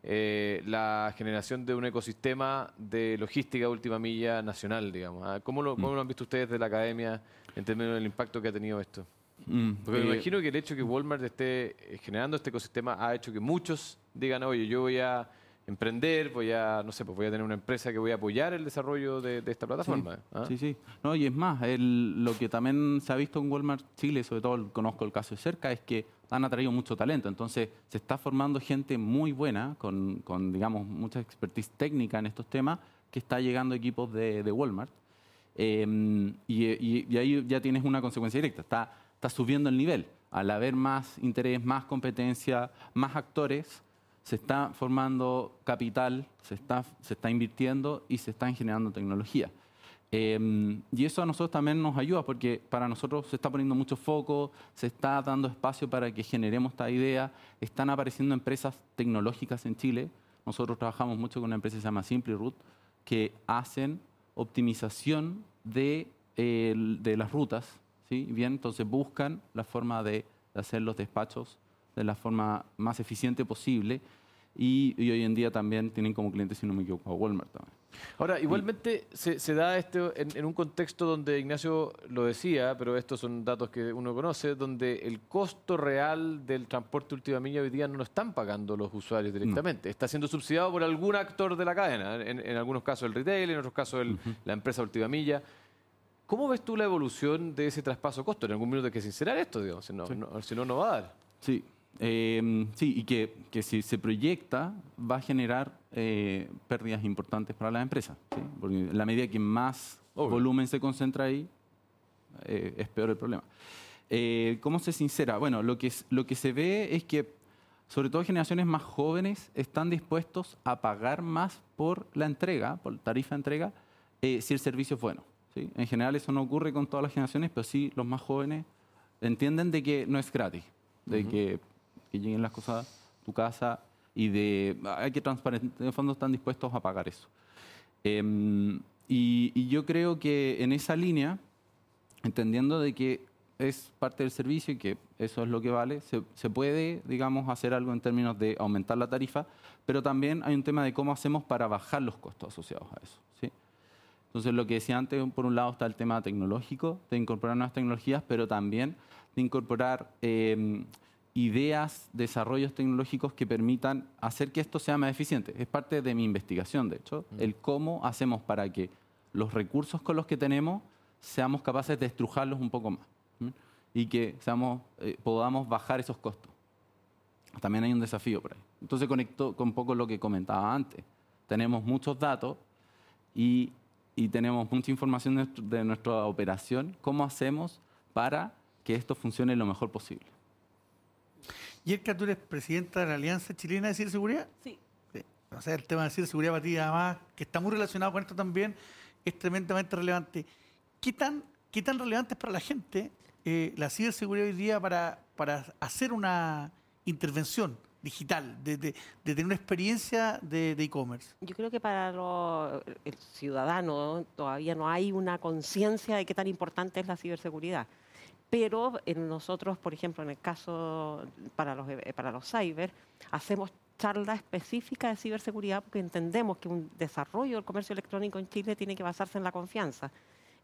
eh, la generación de un ecosistema de logística última milla nacional, digamos. ¿ah? ¿Cómo lo, cómo lo han visto ustedes de la academia en términos del impacto que ha tenido esto? Mm, Porque me eh, imagino que el hecho de que Walmart esté eh, generando este ecosistema ha hecho que muchos digan, oye, yo voy a emprender, voy a, no sé, pues voy a tener una empresa que voy a apoyar el desarrollo de, de esta plataforma. ¿ah? Sí, sí. No, y es más, el- lo que también se ha visto en Walmart Chile, sobre todo conozco el caso de cerca, es que han atraído mucho talento. Entonces, se está formando gente muy buena, con, con, digamos, mucha expertise técnica en estos temas, que está llegando a equipos de, de Walmart. Eh, y, y- y ahí ya tienes una consecuencia directa. Está, está subiendo el nivel. Al haber más interés, más competencia, más actores, se está formando capital, se está, se está invirtiendo y se están generando tecnología. Eh, y eso a nosotros también nos ayuda porque para nosotros se está poniendo mucho foco, se está dando espacio para que generemos esta idea, están apareciendo empresas tecnológicas en Chile. Nosotros trabajamos mucho con una empresa que se llama SimplyRoot, que hacen optimización de, de las rutas. ¿sí? Bien, entonces buscan la forma de hacer los despachos de la forma más eficiente posible. Y, y hoy en día también tienen como cliente, si no me equivoco, a Walmart también. Ahora, igualmente se, se da esto en, en un contexto donde Ignacio lo decía, pero estos son datos que uno conoce, donde el costo real del transporte última milla hoy día no lo están pagando los usuarios directamente. Está siendo subsidiado por algún actor de la cadena, en, en algunos casos el retail, en otros casos el- la empresa última milla. ¿Cómo ves tú la evolución de ese traspaso costo? En algún minuto hay que sincerar esto, digamos, si no, no- si no, no va a dar. Sí, eh, sí, y que, que si se proyecta va a generar eh, pérdidas importantes para la empresa. ¿sí? Porque en la medida que más Obvio. volumen se concentra ahí, eh, es peor el problema. Eh, ¿Cómo se sincera? Bueno, lo que, lo que se ve es que, sobre todo generaciones más jóvenes, están dispuestos a pagar más por la entrega, por tarifa de entrega, eh, si el servicio es bueno. ¿sí? En general eso no ocurre con todas las generaciones, pero sí los más jóvenes entienden de que no es gratis, de que, que lleguen las cosas a tu casa y de hay que transparentar, en el fondo están dispuestos a pagar eso. Em, y, yo creo que en esa línea, entendiendo de que es parte del servicio y que eso es lo que vale, se, se puede, digamos, hacer algo en términos de aumentar la tarifa, pero también hay un tema de cómo hacemos para bajar los costos asociados a eso. ¿sí? Entonces, lo que decía antes, por un lado está el tema tecnológico, de incorporar nuevas tecnologías, pero también de incorporar eh, ideas, desarrollos tecnológicos que permitan hacer que esto sea más eficiente. Es parte de mi investigación, de hecho, el cómo hacemos para que los recursos con los que tenemos seamos capaces de estrujarlos un poco más y que seamos, eh, podamos bajar esos costos. También hay un desafío por ahí. Entonces conecto con un poco lo que comentaba antes. Tenemos muchos datos y, y tenemos mucha información de nuestra operación. ¿Cómo hacemos para que esto funcione lo mejor posible? Y el que tú eres presidenta de la Alianza Chilena de Ciberseguridad. Sí. Sí. O sea, el tema de ciberseguridad para ti, además, que está muy relacionado con esto también, es tremendamente relevante. ¿Qué tan, qué tan relevante es para la gente eh, la ciberseguridad hoy día para, para hacer una intervención digital, de, de- de tener una experiencia de e-commerce? Yo creo que para lo- el ciudadano todavía no hay una conciencia de qué tan importante es la ciberseguridad. Pero en nosotros, por ejemplo, en el caso para los, eh, para los cyber, hacemos charlas específicas de ciberseguridad porque entendemos que un desarrollo del comercio electrónico en Chile tiene que basarse en la confianza,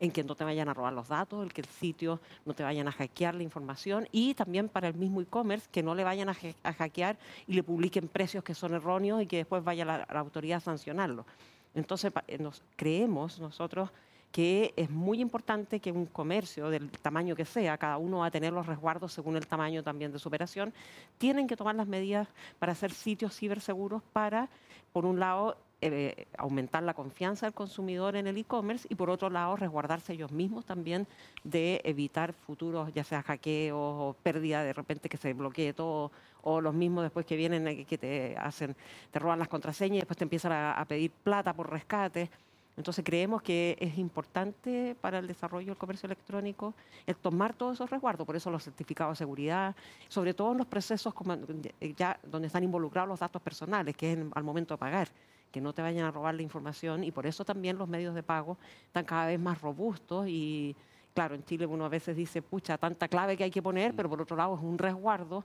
en que no te vayan a robar los datos, en que el sitio no te vayan a hackear la información y también para el mismo e-commerce que no le vayan a, ha- a hackear y le publiquen precios que son erróneos y que después vaya la, la autoridad a sancionarlo. Entonces, eh, nos creemos nosotros que es muy importante que un comercio del tamaño que sea, cada uno va a tener los resguardos según el tamaño también de su operación, tienen que tomar las medidas para hacer sitios ciberseguros para, por un lado, eh, aumentar la confianza del consumidor en el e-commerce y por otro lado resguardarse ellos mismos también de evitar futuros, ya sea hackeos o pérdida de repente que se bloquee todo o los mismos después que vienen eh, que te hacen, te roban las contraseñas y después te empiezan a, a pedir plata por rescate. Entonces creemos que es importante para el desarrollo del comercio electrónico el tomar todos esos resguardos, por eso los certificados de seguridad, sobre todo en los procesos como, eh, ya donde están involucrados los datos personales, que es al momento de pagar, que no te vayan a robar la información y por eso también los medios de pago están cada vez más robustos y claro, en Chile uno a veces dice, pucha, tanta clave que hay que poner, pero por otro lado es un resguardo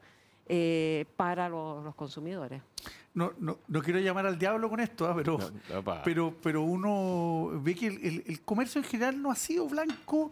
eh, para los, los consumidores. no, no, no quiero llamar al diablo con esto, ¿ah? pero, No, pero, pero uno ve que el, el- el comercio en general no ha sido blanco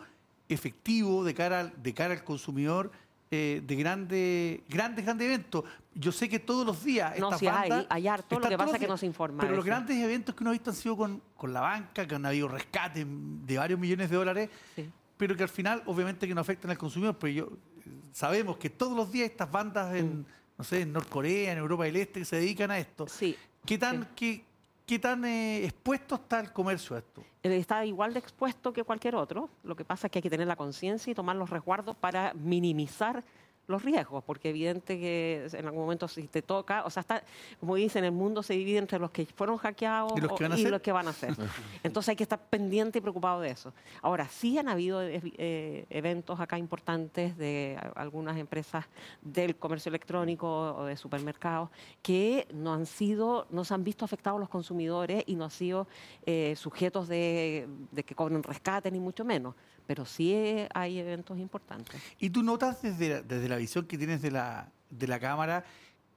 efectivo de cara al, de cara al consumidor eh, de grandes, grandes, grandes eventos. Yo sé que todos los días No, hay, bandas hay harto, lo están que pasa es que no se informa Pero los grandes eventos que uno ha visto han sido con, con la banca, que han habido rescates de varios millones de dólares, Sí. pero que al final obviamente que no afectan al consumidor, pero yo eh, sabemos que todos los días estas bandas en, no sé, en Norcorea, en Europa del Este, que se dedican a esto. Sí. ¿Qué tan, Sí. qué, qué tan eh, expuesto está el comercio a esto? Él está igual de expuesto que cualquier otro. Lo que pasa es que hay que tener la conciencia y tomar los resguardos para minimizar los riesgos, porque evidente que en algún momento si te toca, o sea, está, como dicen, el mundo se divide entre los que fueron hackeados ¿Y los que van a hacer? los que van a hacer. Entonces hay que estar pendiente y preocupado de eso. Ahora, sí han habido eh, eh, eventos acá importantes de algunas empresas del comercio electrónico o de supermercados que no han sido, no se han visto afectados los consumidores y no han sido eh, sujetos de, de que cobren rescate ni mucho menos. Pero sí eh, hay eventos importantes. ¿Y tú notas desde, desde la visión que tienes de la, de la Cámara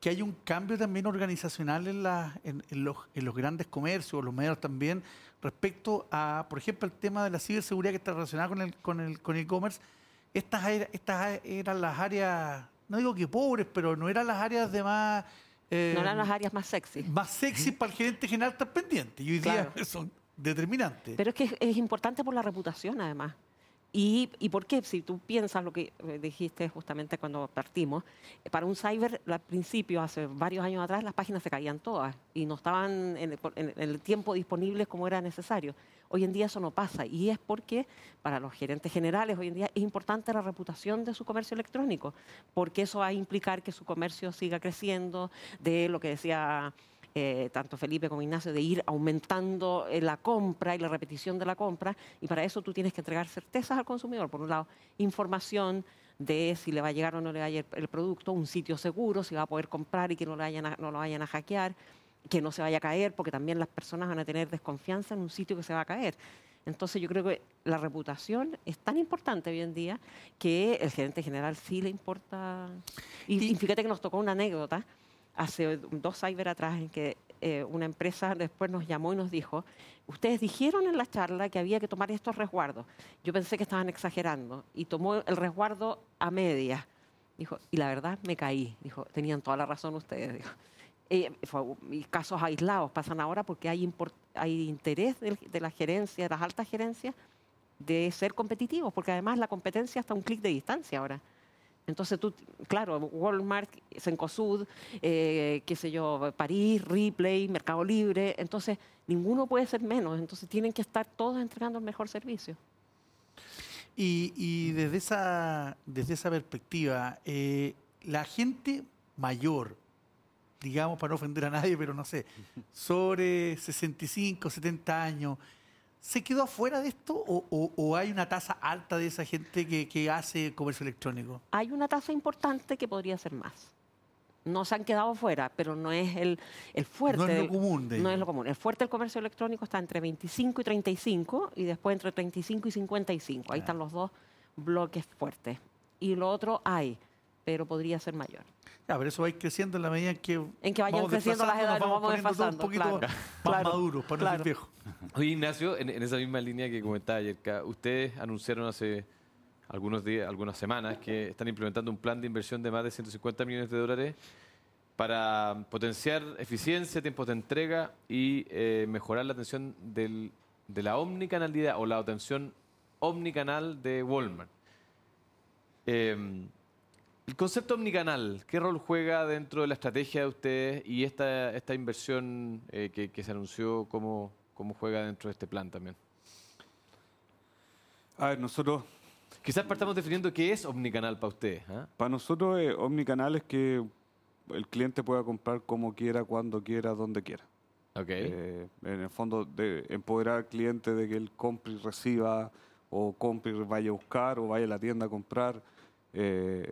que hay un cambio también organizacional en, la, en, en los, en los grandes comercios, los medios también, respecto a, por ejemplo, el tema de la ciberseguridad que está relacionada con el con el con e-commerce? Estas, estas eran las áreas, no digo que pobres, pero no eran las áreas de más... eh, No eran las áreas más sexy. más sexy para el gerente general estar pendiente. Y hoy día son determinantes. Pero es que es, es importante por la reputación, además. ¿Y, ¿Y por qué? Si tú piensas lo que eh, dijiste justamente cuando partimos, eh, para un cyber, al principio, hace varios años atrás, las páginas se caían todas y no estaban en el tiempo disponibles como era necesario. Hoy en día eso no pasa y es porque para los gerentes generales hoy en día es importante la reputación de su comercio electrónico, porque eso va a implicar que su comercio siga creciendo, de lo que decía eh, tanto Felipe como Ignacio, de ir aumentando eh, la compra y la repetición de la compra. Y para eso tú tienes que entregar certezas al consumidor. Por un lado, información de si le va a llegar o no le va a llegar el producto, un sitio seguro, si va a poder comprar y que no, le vayan a- no lo vayan a hackear, que no se vaya a caer, porque también las personas van a tener desconfianza en un sitio que se va a caer. Entonces yo creo que la reputación es tan importante hoy en día que el gerente general sí le importa. Y, fíjate que nos tocó una anécdota hace dos cyber atrás en que eh, una empresa después nos llamó y nos dijo, ustedes dijeron en la charla que había que tomar estos resguardos. Yo pensé que estaban exagerando y tomó el resguardo a media. Dijo, y la verdad me caí. Dijo, tenían toda la razón ustedes. Dijo. Fue- y casos aislados pasan ahora porque hay, interés del- de la gerencia, de las altas gerencias, de ser competitivos, porque además la competencia está a un clic de distancia ahora. Entonces tú, claro, Walmart, Cencosud, eh, qué sé yo, París, Ripley, Mercado Libre, entonces ninguno puede ser menos, entonces tienen que estar todos entregando el mejor servicio. Y, desde, esa, desde esa perspectiva, eh, la gente mayor, digamos, para no ofender a nadie, pero no sé, sobre 65, 70 años, ¿se quedó afuera de esto o, o- o hay una tasa alta de esa gente que, que hace comercio electrónico? Hay una tasa importante que podría ser más. No se han quedado fuera, pero no es el, el fuerte. No es lo del- común de No ellos. es lo común. El fuerte del comercio electrónico está entre 25 y 35 y después entre 35 y 55. Ahí están los dos bloques fuertes. Y lo otro hay, pero podría ser mayor. Ya, pero eso va a ir creciendo en la medida en que, En que vayan creciendo las desfasando, edades, nos vamos poniendo todos un desfasando, poquito claro. más Claro, maduros para no claro. ser viejos. Oye, Ignacio, en, en esa misma línea que comentaba ayer, ustedes anunciaron hace algunos días, algunas semanas, que están implementando un plan de inversión de más de 150 millones de dólares para potenciar eficiencia, tiempos de entrega y eh, mejorar la atención del- de la omnicanalidad o la atención omnicanal de Walmart. Eh, el concepto omnicanal, ¿qué rol juega dentro de la estrategia de ustedes y esta, esta inversión eh, que, que se anunció, cómo, cómo juega dentro de este plan también? A ver, nosotros, Quizás partamos definiendo qué es omnicanal para ustedes. ¿ah? para nosotros eh, omnicanal es que el cliente pueda comprar como quiera, cuando quiera, donde quiera. Ok. Eh, en el fondo, de empoderar al cliente de que él compre y reciba, o compre y vaya a buscar, o vaya a la tienda a comprar. eh,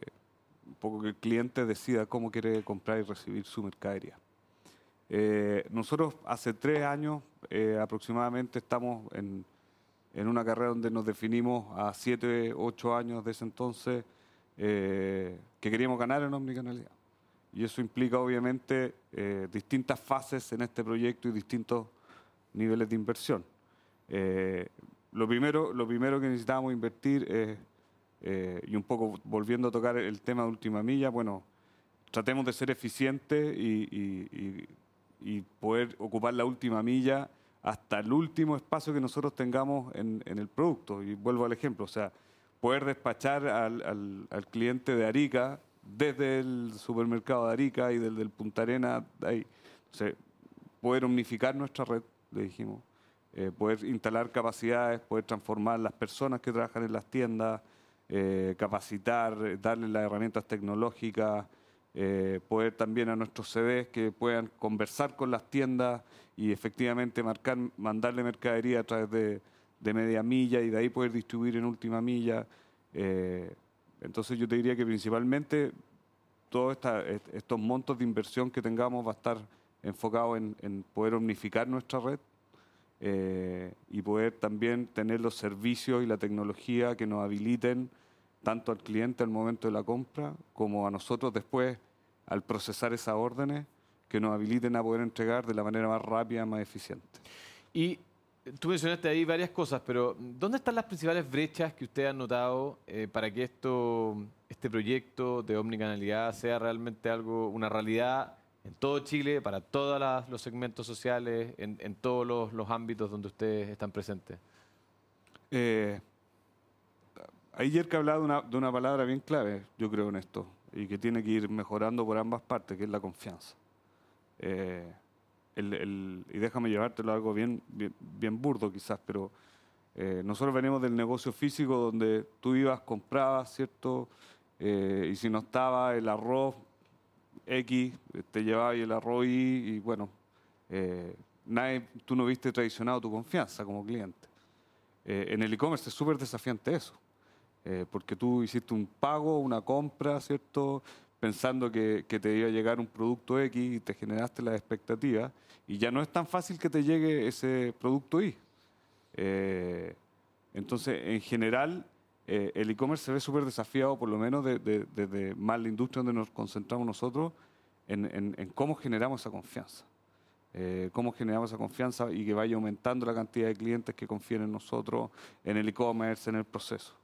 un poco que el cliente decida cómo quiere comprar y recibir su mercadería. Eh, nosotros hace tres años eh, aproximadamente estamos en, en una carrera donde nos definimos a siete, ocho años de ese entonces eh, que queríamos ganar en omnicanalidad. Y eso implica obviamente eh, distintas fases en este proyecto y distintos niveles de inversión. Eh, lo, primero, lo primero que necesitamos invertir es, eh, y un poco volviendo a tocar el tema de última milla, bueno, tratemos de ser eficientes y, poder ocupar la última milla hasta el último espacio que nosotros tengamos en, el producto. Y vuelvo al ejemplo, o sea, poder despachar al, cliente de Arica desde el supermercado de Arica y desde el Punta Arena, ahí. poder omnificar nuestra red, le dijimos, eh, poder instalar capacidades, poder transformar las personas que trabajan en las tiendas, eh, capacitar, darle las herramientas tecnológicas, eh, poder también a nuestros CDs que puedan conversar con las tiendas y efectivamente marcar, mandarle mercadería a través de, de media milla y de ahí poder distribuir en última milla. Entonces yo te diría que principalmente todos estos montos de inversión que tengamos va a estar enfocado en, poder omnificar nuestra red eh, y poder también tener los servicios y la tecnología que nos habiliten tanto al cliente al momento de la compra como a nosotros después al procesar esas órdenes que nos habiliten a poder entregar de la manera más rápida, más eficiente. Y Tú mencionaste ahí varias cosas, pero ¿dónde están las principales brechas que usted ha notado eh, para que esto, este proyecto de omnicanalidad sea realmente algo, una realidad en todo Chile, para todos los segmentos sociales, en, todos los, ámbitos donde ustedes están presentes? Eh, ayer que hablaba de una, de una palabra bien clave, yo creo en esto, y que tiene que ir mejorando por ambas partes, que es la confianza. Eh, y déjame llevártelo algo bien, bien, burdo quizás, pero eh, nosotros venimos del negocio físico donde tú ibas, comprabas, ¿cierto? Eh, y si no estaba el arroz X, te llevaba el arroz Y, y bueno, nadie, tú no viste traicionado tu confianza como cliente. en el e-commerce es súper desafiante eso, porque tú hiciste un pago, una compra, ¿cierto? pensando que, te iba a llegar un producto X y te generaste las expectativas y ya no es tan fácil que te llegue ese producto Y. Eh, entonces, en general, eh, el e-commerce se ve súper desafiado, por lo menos desde más la industria donde nos concentramos nosotros, en, cómo generamos esa confianza. Eh, cómo generamos esa confianza y que vaya aumentando la cantidad de clientes que confíen en nosotros, en el e-commerce, en el proceso.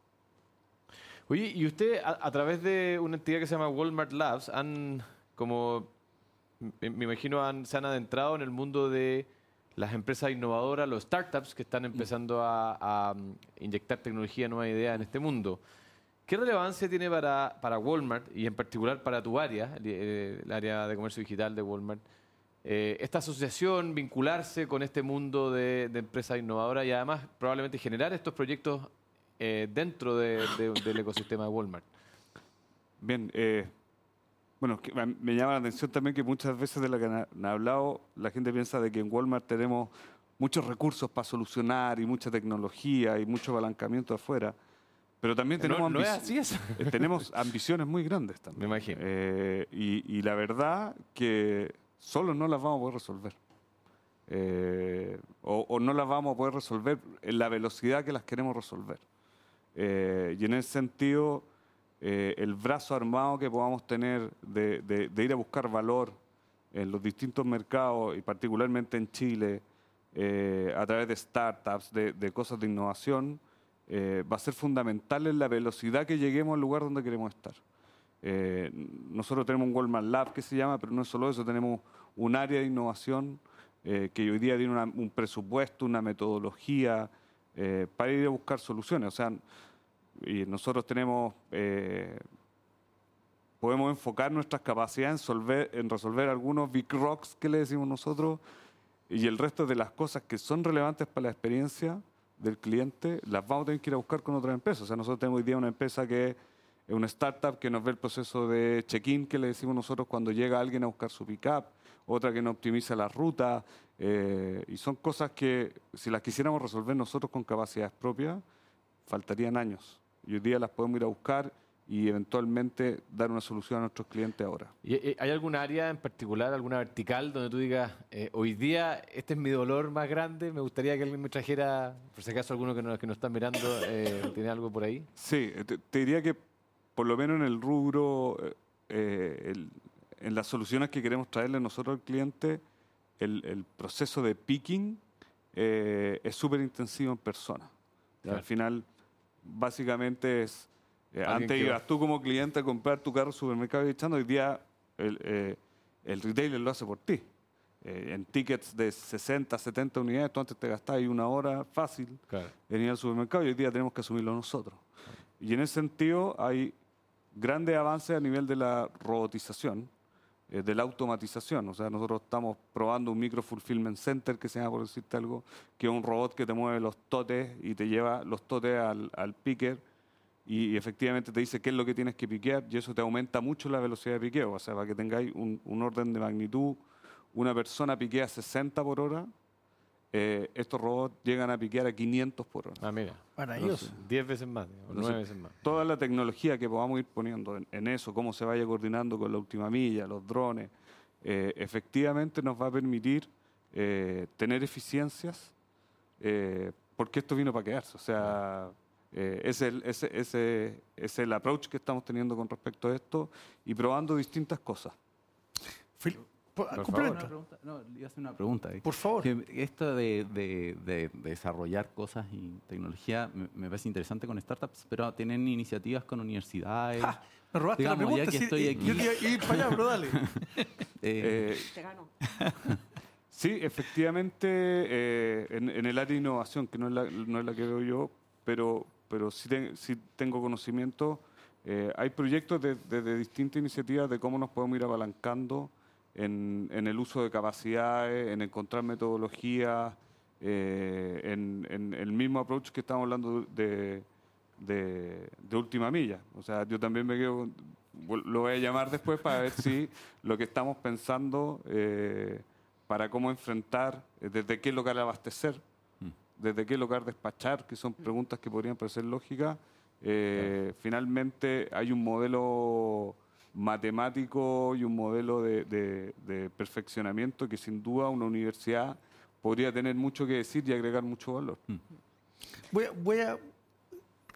Oye, y usted a, través de una entidad que se llama Walmart Labs han, como me, imagino, han, se han adentrado en el mundo de las empresas innovadoras, los startups que están empezando a, inyectar tecnología, nueva idea en este mundo. ¿Qué relevancia tiene para, Walmart y en particular para tu área, el, área de comercio digital de Walmart, eh, esta asociación, vincularse con este mundo de, de empresas innovadoras y además probablemente generar estos proyectos eh, dentro del ecosistema de Walmart. Bien, eh, bueno, me llama la atención también que muchas veces de lo que han hablado, la gente piensa de que en Walmart tenemos muchos recursos para solucionar y mucha tecnología y mucho apalancamiento afuera. Pero también tenemos, eh, tenemos ambiciones muy grandes también. Me imagino. y, la verdad que solo no las vamos a poder resolver. o, o, no las vamos a poder resolver en la velocidad que las queremos resolver. Eh, y en ese sentido, eh, el brazo armado que podamos tener de, ir a buscar valor en los distintos mercados y particularmente en Chile, eh, a través de startups, de, cosas de innovación, va a ser fundamental en la velocidad que lleguemos al lugar donde queremos estar. nosotros tenemos un Walmart Lab que se llama, pero no es solo eso, tenemos un área de innovación que hoy día tiene un presupuesto, una metodología, eh, para ir a buscar soluciones. O sea, y nosotros tenemos, eh, podemos enfocar nuestras capacidades en, resolver algunos big rocks que le decimos nosotros y el resto de las cosas que son relevantes para la experiencia del cliente las vamos a tener que ir a buscar con otras empresas. O sea, nosotros tenemos hoy día una empresa que es una startup que nos ve el proceso de check-in que le decimos nosotros cuando llega alguien a buscar su pick-up, otra que nos optimiza la ruta, eh, y son cosas que si las quisiéramos resolver nosotros con capacidades propias, faltarían años. Y hoy día las podemos ir a buscar y eventualmente dar una solución a nuestros clientes ahora. ¿Y eh, ¿Hay alguna área en particular, alguna vertical donde tú digas, eh, hoy día este es mi dolor más grande, me gustaría que alguien me trajera, por si acaso alguno que nos, que nos está mirando tiene algo por ahí? Sí, te, diría que por lo menos en el rubro, en en las soluciones que queremos traerle nosotros al cliente, el, el proceso de picking eh, es súper intensivo en persona. Claro. Al final, básicamente es, eh, antes ibas tú como cliente a comprar tu carro supermercado y echando, hoy día el, eh, el retailer lo hace por ti. Eh, en tickets de 60, 70 unidades, tú antes te gastabas una hora fácil Claro. en ir al supermercado y hoy día tenemos que asumirlo nosotros. Y en ese sentido hay grandes avances a nivel de la robotización, eh, de la automatización. O sea, nosotros estamos probando un micro fulfillment center que se llama, por decirte algo, que es un robot que te mueve los totes y te lleva los totes al, al picker y, y efectivamente te dice qué es lo que tienes que piquear y eso te aumenta mucho la velocidad de piqueo. O sea, para que tengáis un, un orden de magnitud, una persona piquea 60 por hora, eh, estos robots llegan a piquear a 500 por hora. Ah, mira. Maravilloso. 10 veces más, digamos, Entonces, 9 veces más. toda la tecnología que podamos ir poniendo en, en eso, cómo se vaya coordinando con la última milla, los drones, eh, efectivamente nos va a permitir eh, tener eficiencias, eh, porque esto vino para quedarse. O sea, eh, es, el, ese, ese, es el approach que estamos teniendo con respecto a esto y probando distintas cosas. Fil- po- Por complementa, Una pregunta, no, le iba a hacer una pregunta. por favor. Que esto de, de- de- de desarrollar cosas y tecnología me, me parece interesante con startups, pero tienen iniciativas con universidades. Ja, me robaste Digamos, la pregunta. ya que sí, estoy eh, aquí. Yo te iba a ir para allá, pero dale. eh, Eh, Te gano. Sí, efectivamente, eh, en, en el área de innovación, que no es la, no es la que veo yo, pero, pero sí, ten- sí tengo conocimiento, eh, hay proyectos de, de- de distintas iniciativas de cómo nos podemos ir apalancando en, en el uso de capacidades, en encontrar metodologías, eh, en, en el mismo approach que estamos hablando de, de, de última milla. O sea, yo también me quedo, lo voy a llamar después para ver si lo que estamos pensando eh, para cómo enfrentar, eh, desde qué local abastecer, desde qué local despachar, que son preguntas que podrían parecer lógicas. Eh, Finalmente hay un modelo matemático y un modelo de, de- de perfeccionamiento que sin duda una universidad podría tener mucho que decir y agregar mucho valor. Voy a, voy a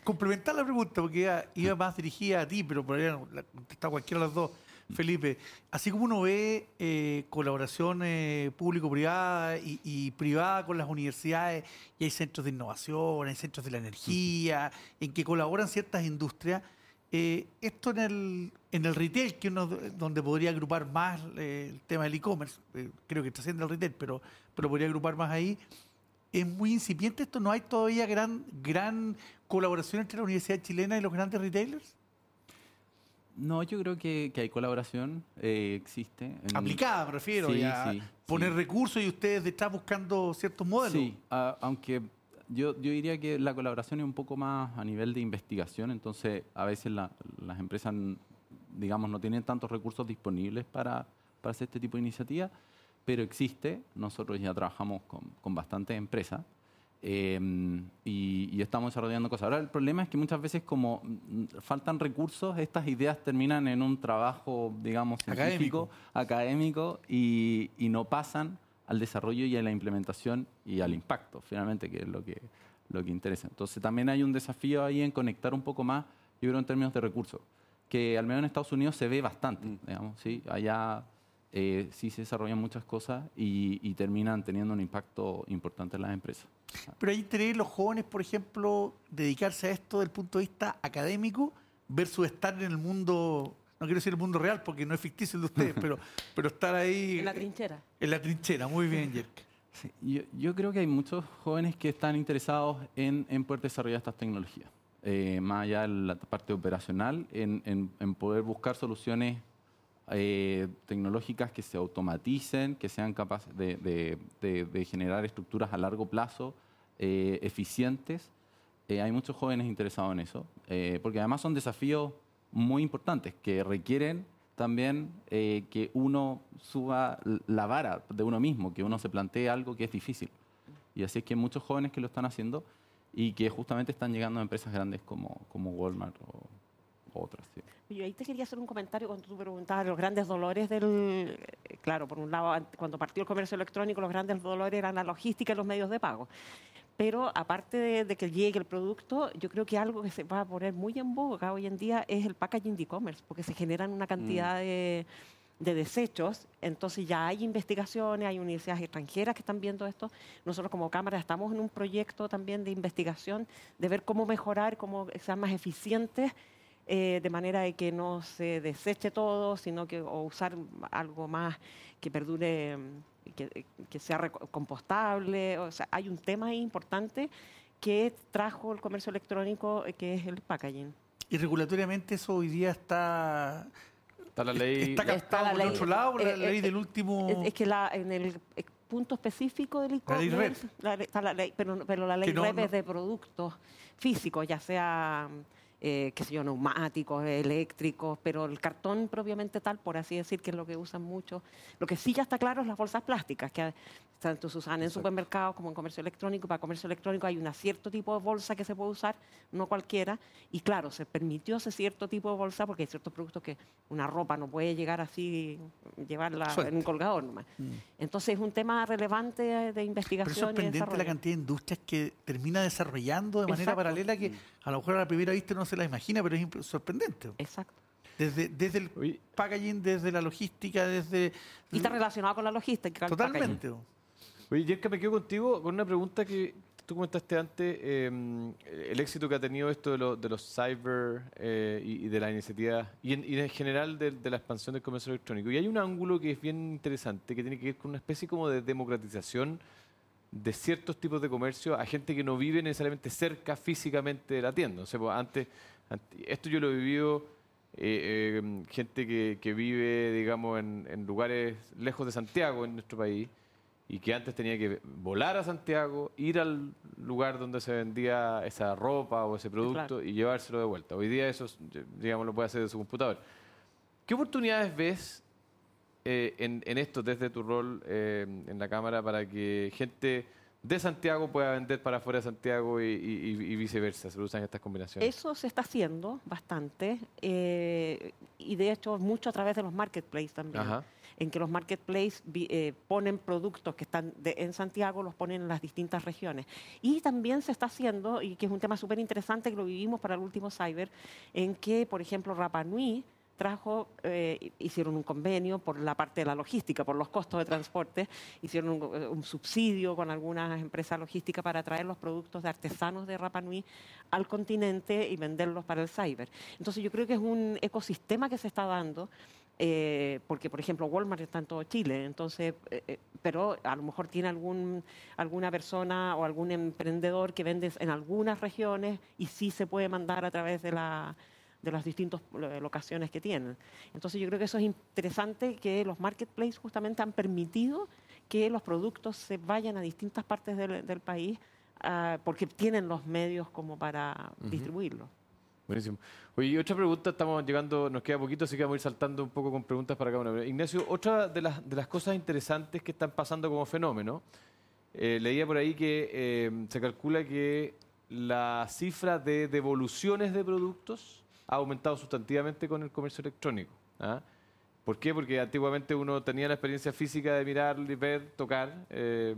complementar la pregunta porque iba, iba más dirigida a ti, pero por ahí la contesta cualquiera de las dos. Felipe, así como uno ve eh, colaboración eh, público-privada y, y privada con las universidades, y hay centros de innovación, hay centros de la energía, en que colaboran ciertas industrias, eh, esto en el, en el retail, que uno donde podría agrupar más eh, el tema del e-commerce, eh, creo que está haciendo el retail, pero, pero podría agrupar más ahí, es muy incipiente esto, no hay todavía gran, gran colaboración entre la Universidad Chilena y los grandes retailers. no, yo creo que, que hay colaboración, existe. en- Aplicada, me refiero, Sí, y a sí, poner sí. recursos y ustedes están buscando ciertos modelos. Sí, aunque yo, yo diría que la colaboración es un poco más a nivel de investigación, entonces a veces la- las empresas, digamos, no tienen tantos recursos disponibles para, para hacer este tipo de iniciativas, pero existe, nosotros ya trabajamos con, con bastantes empresas eh, y, y estamos desarrollando cosas. Ahora el problema es que muchas veces como faltan recursos, estas ideas terminan en un trabajo, digamos, científico, académico, y, y no pasan al desarrollo y a la implementación y al impacto, finalmente, que es lo que, lo que interesa. Entonces también hay un desafío ahí en conectar un poco más, yo creo, en términos de recursos, que al menos en Estados Unidos se ve bastante, digamos, ¿sí? Allá eh, sí se desarrollan muchas cosas y, y terminan teniendo un impacto importante en las empresas. Pero hay interés los jóvenes, por ejemplo, dedicarse a esto desde el punto de vista académico versus estar en el mundo, no quiero decir el mundo real porque no es ficticio el de ustedes, pero, pero estar ahí En la trinchera. en la trinchera. Muy bien, Jerk. Sí, yo, yo creo que hay muchos jóvenes que están interesados en, en poder desarrollar estas tecnologías, Eh, más allá de la parte operacional, en, en- en poder buscar soluciones eh, tecnológicas que se automaticen, que sean capaces de, de- de- de generar estructuras a largo plazo eh, eficientes. Eh, hay muchos jóvenes interesados en eso, eh, porque además son desafíos muy importantes que requieren también eh, que uno suba la vara de uno mismo, que uno se plantee algo que es difícil. Y así es que hay muchos jóvenes que lo están haciendo y que justamente están llegando a empresas grandes como, como Walmart o otras. sí. Yo ahí te quería hacer un comentario cuando tú preguntabas los grandes dolores del... Claro, por un lado, cuando partió el comercio electrónico, los grandes dolores eran la logística y los medios de pago. Pero aparte de, de que llegue el producto, yo creo que algo que se va a poner muy en boga hoy en día es el packaging de e-commerce, porque se generan una cantidad de, de desechos, entonces ya hay investigaciones, hay universidades extranjeras que están viendo esto. Nosotros como Cámara estamos en un proyecto también de investigación de ver cómo mejorar, cómo sean más eficientes, eh, de manera de que no se deseche todo, sino que o usar algo más que perdure, mm, que, que sea compostable. O sea, hay un tema ahí importante que trajo el comercio electrónico, eh, que es el packaging. Y regulatoriamente eso hoy día está, Está la ley. está Está la por ley. otro lado, la Eh, ley eh, del último... Es, es que la, en el eh, punto específico del La ley e-commerce, la ley- está la ley, pero, pero la ley no- REP no- es de productos físicos, ya sea, eh, qué sé yo, neumáticos, eléctricos, pero el cartón propiamente tal, por así decir, que es lo que usan mucho. Lo que sí ya está claro es las bolsas plásticas, que tanto se usan en supermercados como en comercio electrónico. Para comercio electrónico hay un cierto tipo de bolsa que se puede usar, no cualquiera. Y claro, se permitió ese cierto tipo de bolsa porque hay ciertos productos que una ropa no puede llegar así, llevarla en un colgador nomás. Entonces es un tema relevante de Pero es investigación y sorprendente la cantidad de industrias que termina desarrollando de manera Exacto. paralela que a lo mejor a la primera vista no se la imagina, pero es sorprendente. Exacto. Desde, desde el Oye, packaging, desde la logística, desde... Y está relacionado con la logística. packaging. Totalmente. Oye, Yerka, me quedo contigo con una pregunta que tú comentaste antes, eh, el éxito que ha tenido esto de, lo- de los cyber eh, y, y de la iniciativa, y en, y en general de, de la expansión del comercio electrónico. Y hay un ángulo que es bien interesante, que tiene que ver con una especie como de democratización de ciertos tipos de comercio a gente que no vive necesariamente cerca físicamente de la tienda. O sea, pues, antes, ante- esto yo lo he vivido, eh, eh, gente que, que vive, digamos, en, en lugares lejos de Santiago, en nuestro país, y que antes tenía que volar a Santiago, ir al lugar donde se vendía esa ropa o ese producto Claro. y llevárselo de vuelta. Hoy día eso, digamos, lo puede hacer de su computador. ¿Qué oportunidades ves eh, en, en esto desde tu rol eh, en la Cámara para que gente de Santiago pueda vender para afuera de Santiago y, y- y viceversa? Se usan estas combinaciones. Eso se está haciendo bastante eh, y de hecho mucho a través de los marketplaces también. Ajá. En que los marketplaces eh, ponen productos que están de- en Santiago, los ponen en las distintas regiones. Y también se está haciendo, y que es un tema súper interesante que lo vivimos para el último Cyber, en que, por ejemplo, Rapa Nui trajo, eh, hicieron un convenio por la parte de la logística, por los costos de transporte, hicieron un, eh, subsidio con algunas empresas logísticas para traer los productos de artesanos de Rapa Nui al continente y venderlos para el cyber. Entonces yo creo que es un ecosistema que se está dando, eh, porque por ejemplo Walmart está en todo Chile, entonces, pero a lo mejor tiene algún, alguna persona o algún emprendedor que vende en algunas regiones y sí se puede mandar a través de la de las distintas eh, locaciones que tienen. Entonces yo creo que eso es interesante que los marketplaces justamente han permitido que los productos se vayan a distintas partes del, del país ah, porque tienen los medios como para distribuirlo. Buenísimo. Oye, y otra pregunta, estamos llegando, nos queda poquito, así que vamos a ir saltando un poco con preguntas para cada uno. Ignacio, otra de las, de las cosas interesantes que están pasando como fenómeno, eh, leía por ahí que eh, se calcula que la cifra de devoluciones de productos ha aumentado sustantivamente con el comercio electrónico. ¿ah? ¿Por qué? Porque antiguamente uno tenía la experiencia física de mirar, ver, tocar, eh,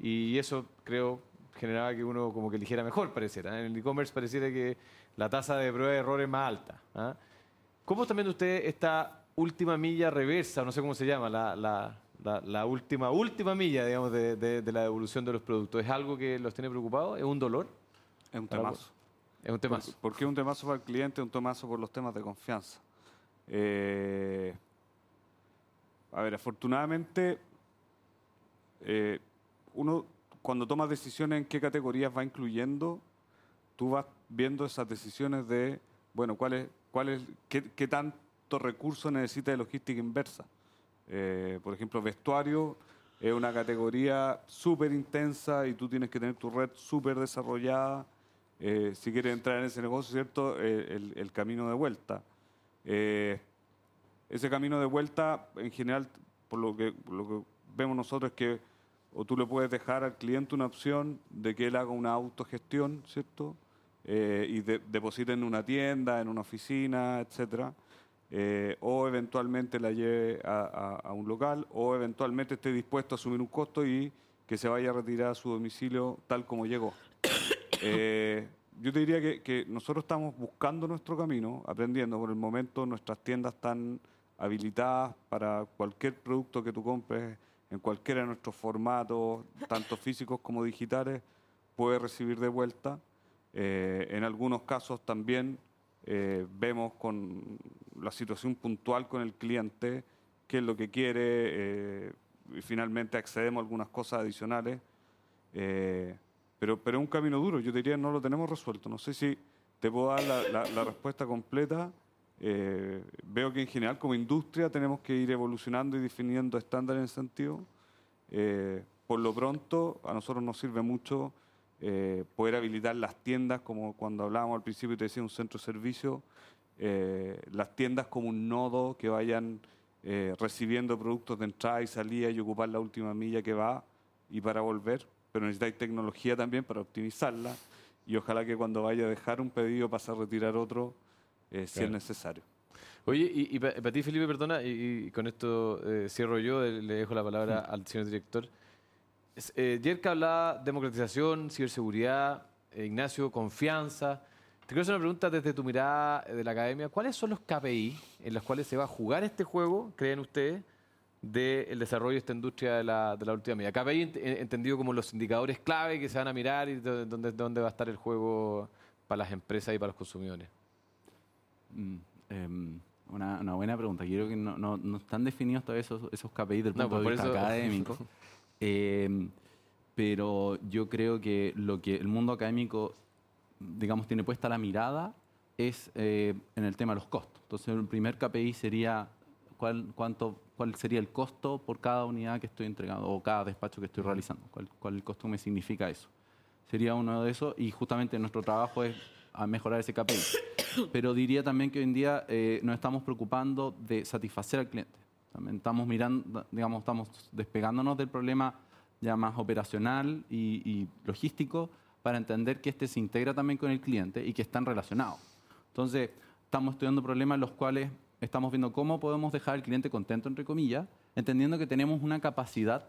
y eso creo generaba que uno como que eligiera mejor, pareciera. En el e-commerce pareciera que la tasa de prueba de error es más alta. ¿ah? ¿Cómo está viendo usted esta última milla reversa, no sé cómo se llama, la, la- la- la última, última milla, digamos, de, de- de la devolución de los productos? ¿Es algo que los tiene preocupados? ¿Es un dolor? Es un temazo. Es un tema. ¿Por, qué un temazo para el cliente? Un temazo por los temas de confianza. Eh, a ver, afortunadamente, eh, uno cuando toma decisiones en qué categorías va incluyendo, tú vas viendo esas decisiones de, bueno, cuál es, cuál es, qué, qué tanto recurso necesita de logística inversa. Eh, por ejemplo, vestuario es una categoría súper intensa y tú tienes que tener tu red súper desarrollada eh, si quieres entrar en ese negocio, ¿cierto? Eh, el, camino de vuelta. Eh, ese camino de vuelta, en general, por lo que, lo que vemos nosotros, es que o tú le puedes dejar al cliente una opción de que él haga una autogestión, ¿cierto? Y de- deposite en una tienda, en una oficina, etcétera. O eventualmente la lleve a, a- a un local, o eventualmente esté dispuesto a asumir un costo y que se vaya a retirar a su domicilio tal como llegó. Eh, yo te diría que, nosotros estamos buscando nuestro camino, aprendiendo. Por el momento nuestras tiendas están habilitadas para cualquier producto que tú compres en cualquiera de nuestros formatos, tanto físicos como digitales, puede recibir de vuelta. Eh, en algunos casos también eh, vemos con la situación puntual con el cliente, qué es lo que quiere, eh, y finalmente accedemos a algunas cosas adicionales. Pero, pero es un camino duro, yo diría no lo tenemos resuelto. No sé si te puedo dar la, la respuesta completa. veo que en general como industria tenemos que ir evolucionando y definiendo estándares en ese sentido. por lo pronto, a nosotros nos sirve mucho eh, poder habilitar las tiendas, como cuando hablábamos al principio y te decía un centro de servicio, eh, las tiendas como un nodo que vayan eh, recibiendo productos de entrada y salida y ocupar la última milla que va y para volver, pero necesitáis tecnología también para optimizarla y ojalá que cuando vaya a dejar un pedido pase a retirar otro si es necesario. Oye, y, para ti, Felipe, perdona, y, con esto cierro yo, le dejo la palabra al señor director. Eh, Yerka hablaba democratización, ciberseguridad, eh, Ignacio, confianza. Te quiero hacer una pregunta desde tu mirada eh, de la academia. ¿Cuáles son los KPI en los cuales se va a jugar este juego, creen ustedes, del desarrollo de esta industria de la, de la última media? KPI entendido como los indicadores clave que se van a mirar y dónde, dónde va a estar el juego para las empresas y para los consumidores. Mm, em, una, buena pregunta. Quiero que no, no, están definidos todavía esos, esos KPI del punto de vista académico. Em, pero yo creo que lo que el mundo académico, digamos, tiene puesta la mirada es eh, en el tema de los costos. Entonces, el primer KPI sería cuál, cuánto, cuál sería el costo por cada unidad que estoy entregando o cada despacho que estoy realizando. ¿Cuál, cuál el costo me significa eso? Sería uno de esos y justamente nuestro trabajo es a mejorar ese KPI. Pero diría también que hoy en día eh, nos estamos preocupando de satisfacer al cliente. También estamos mirando, digamos, estamos despegándonos del problema ya más operacional y, logístico para entender que este se integra también con el cliente y que están relacionados. Entonces, estamos estudiando problemas en los cuales estamos viendo cómo podemos dejar al cliente contento, entre comillas, entendiendo que tenemos una capacidad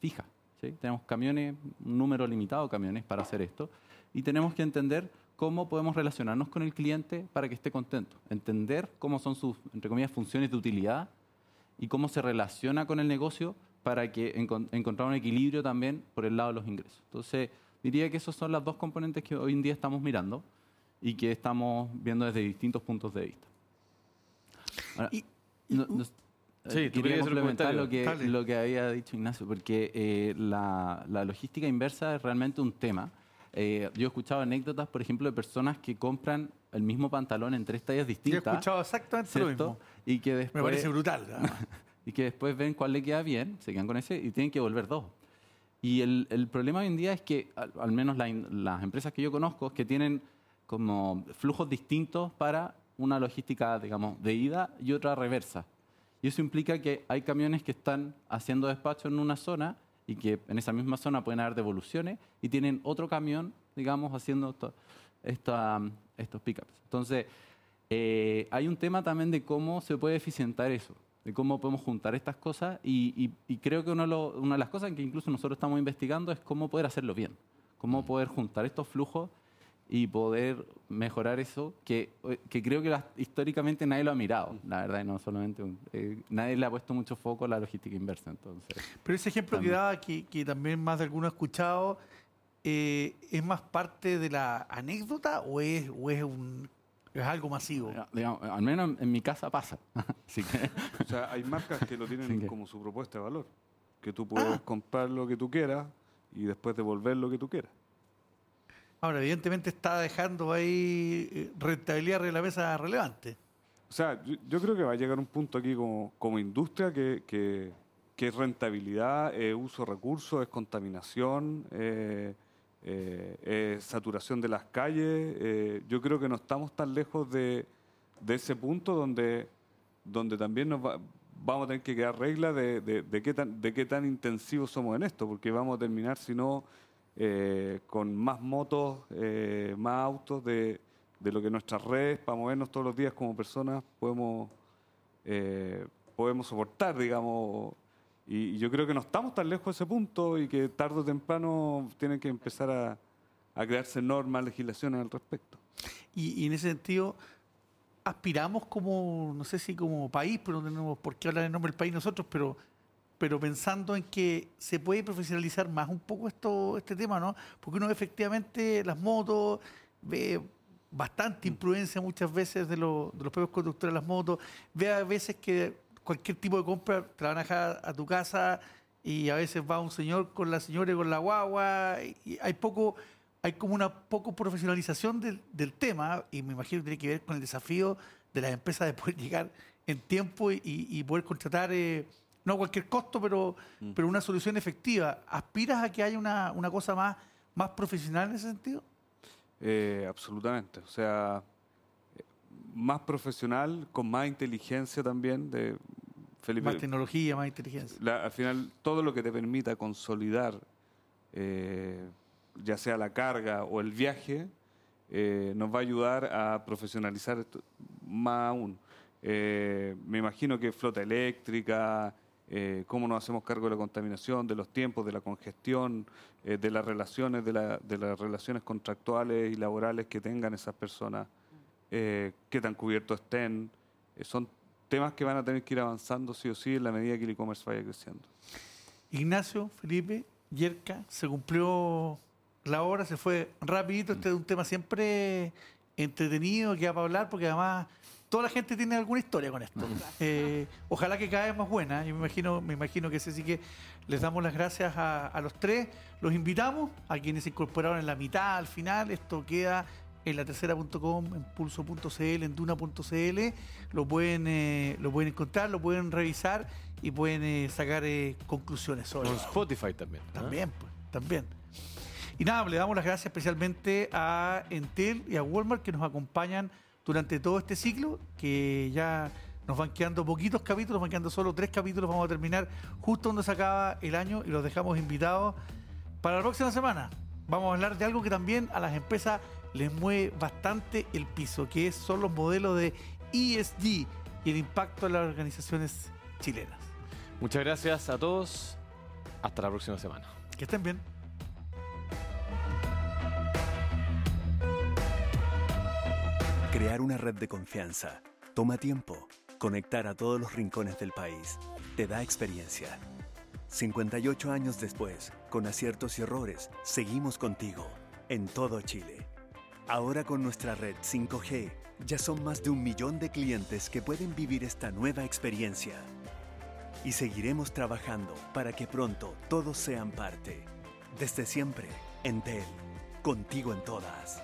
fija. Tenemos camiones, un número limitado de camiones para hacer esto, y tenemos que entender cómo podemos relacionarnos con el cliente para que esté contento. Entender cómo son sus, entre comillas, funciones de utilidad y cómo se relaciona con el negocio para que encontrar un equilibrio también por el lado de los ingresos. Entonces, diría que esos son las dos componentes que hoy en día estamos mirando y que estamos viendo desde distintos puntos de vista. Y, sí, quería complementar lo que, lo que había dicho Ignacio, porque eh, la, logística inversa es realmente un tema. Eh, yo he escuchado anécdotas, por ejemplo, de personas que compran el mismo pantalón en tres tallas distintas. Yo he escuchado exactamente lo mismo. Y que después, Me parece brutal. y que después ven cuál le queda bien, se quedan con ese y tienen que volver dos. Y el, el problema hoy en día es que, al, menos las empresas que yo conozco, que tienen como flujos distintos para una logística, digamos, de ida y otra reversa. Y eso implica que hay camiones que están haciendo despacho en una zona y que en esa misma zona pueden haber devoluciones y tienen otro camión, digamos, haciendo estos pickups. Entonces, eh, hay un tema también de cómo se puede eficientar eso de cómo podemos juntar estas cosas y, creo que una de las cosas que incluso nosotros estamos investigando es cómo poder hacerlo bien, cómo poder juntar estos flujos y poder mejorar eso, que, creo que históricamente nadie lo ha mirado, la verdad, y no solamente eh, nadie le ha puesto mucho foco a la logística inversa. Entonces, Pero ese ejemplo que daba, que, también más de alguno ha escuchado, eh, ¿es más parte de la anécdota o es, o es un es algo masivo. al menos en mi casa pasa. O sea, hay marcas que lo tienen como su propuesta de valor. Que tú puedes ah. comprar lo que tú quieras y después devolver lo que tú quieras. Ahora, evidentemente está dejando ahí eh, rentabilidad de la mesa relevante. O sea, yo, creo que va a llegar un punto aquí como, como industria que, que, es rentabilidad, es uso de recursos, es contaminación. Eh, eh, saturación de las calles. Yo creo que no estamos tan lejos de, ese punto donde, donde también nos vamos a tener que quedar reglas de, de, qué tan, de qué tan intensivos somos en esto, porque vamos a terminar, si no, eh, con más motos, más autos de, de lo que nuestras redes, para movernos todos los días como personas, podemos, podemos soportar, digamos, y, yo creo que no estamos tan lejos de ese punto y que tarde o temprano tienen que empezar a, crearse normas, legislaciones al respecto. Y, en ese sentido, aspiramos como, no sé si como país, pero no tenemos por qué hablar en nombre del país nosotros, pero, pero pensando en que se puede profesionalizar más un poco esto, este tema, ¿no? Porque uno ve efectivamente las motos, ve bastante Mm. imprudencia muchas veces de, los- de los propios conductores de las motos, ve a veces que cualquier tipo de compra te la van a dejar a tu casa y a veces va un señor con la señora y con la guagua y hay poco hay como una poco profesionalización del, del tema y me imagino que tiene que ver con el desafío de las empresas de poder llegar en tiempo y, y poder contratar eh, no a cualquier costo pero pero una solución efectiva aspiras a que haya una, una cosa más más profesional en ese sentido Eh, absolutamente. O sea, eh, más profesional, con más inteligencia también de Felipe. más tecnología más inteligencia la- al final, todo lo que te permita consolidar, eh, ya sea la carga o el viaje, eh, nos va a ayudar a profesionalizar esto más aún. Me imagino que flota eléctrica, eh, cómo nos hacemos cargo de la contaminación, de los tiempos, de la congestión, eh, de las relaciones, de, la- de las relaciones contractuales y laborales que tengan esas personas, eh, qué tan cubiertos estén. Eh, son temas que van a tener que ir avanzando sí o sí en la medida que el e-commerce vaya creciendo. Ignacio Felipe Yerka se cumplió la hora se fue rapidito este es un tema siempre entretenido que va para hablar porque además toda la gente tiene alguna historia con esto Eh, ojalá que cada vez más buena yo me imagino me imagino que sí así que les damos las gracias a, a los tres los invitamos a quienes se incorporaron en la mitad al final esto queda en la tercera.com, en pulso.cl, en duna.cl, lo pueden, eh, lo pueden encontrar, lo pueden revisar y pueden eh, sacar eh, conclusiones sobre Con. Spotify también. También, pues, también. Y nada, le damos las gracias especialmente a Entel y a Walmart que nos acompañan durante todo este ciclo, que ya nos van quedando poquitos capítulos, van quedando solo tres capítulos, vamos a terminar justo donde se acaba el año y los dejamos invitados para la próxima semana. Vamos a hablar de algo que también a las empresas les mueve bastante el piso, que son los modelos de ESG y el impacto en las organizaciones chilenas. Muchas gracias a todos. Hasta la próxima semana. Que estén bien. Crear una red de confianza toma tiempo. Conectar a todos los rincones del país te da experiencia. 58 años después, con aciertos y errores, seguimos contigo en todo Chile. Ahora con nuestra red 5G, ya son más de un millón de clientes que pueden vivir esta nueva experiencia. Y seguiremos trabajando para que pronto todos sean parte. Desde siempre, Entel, contigo en todas.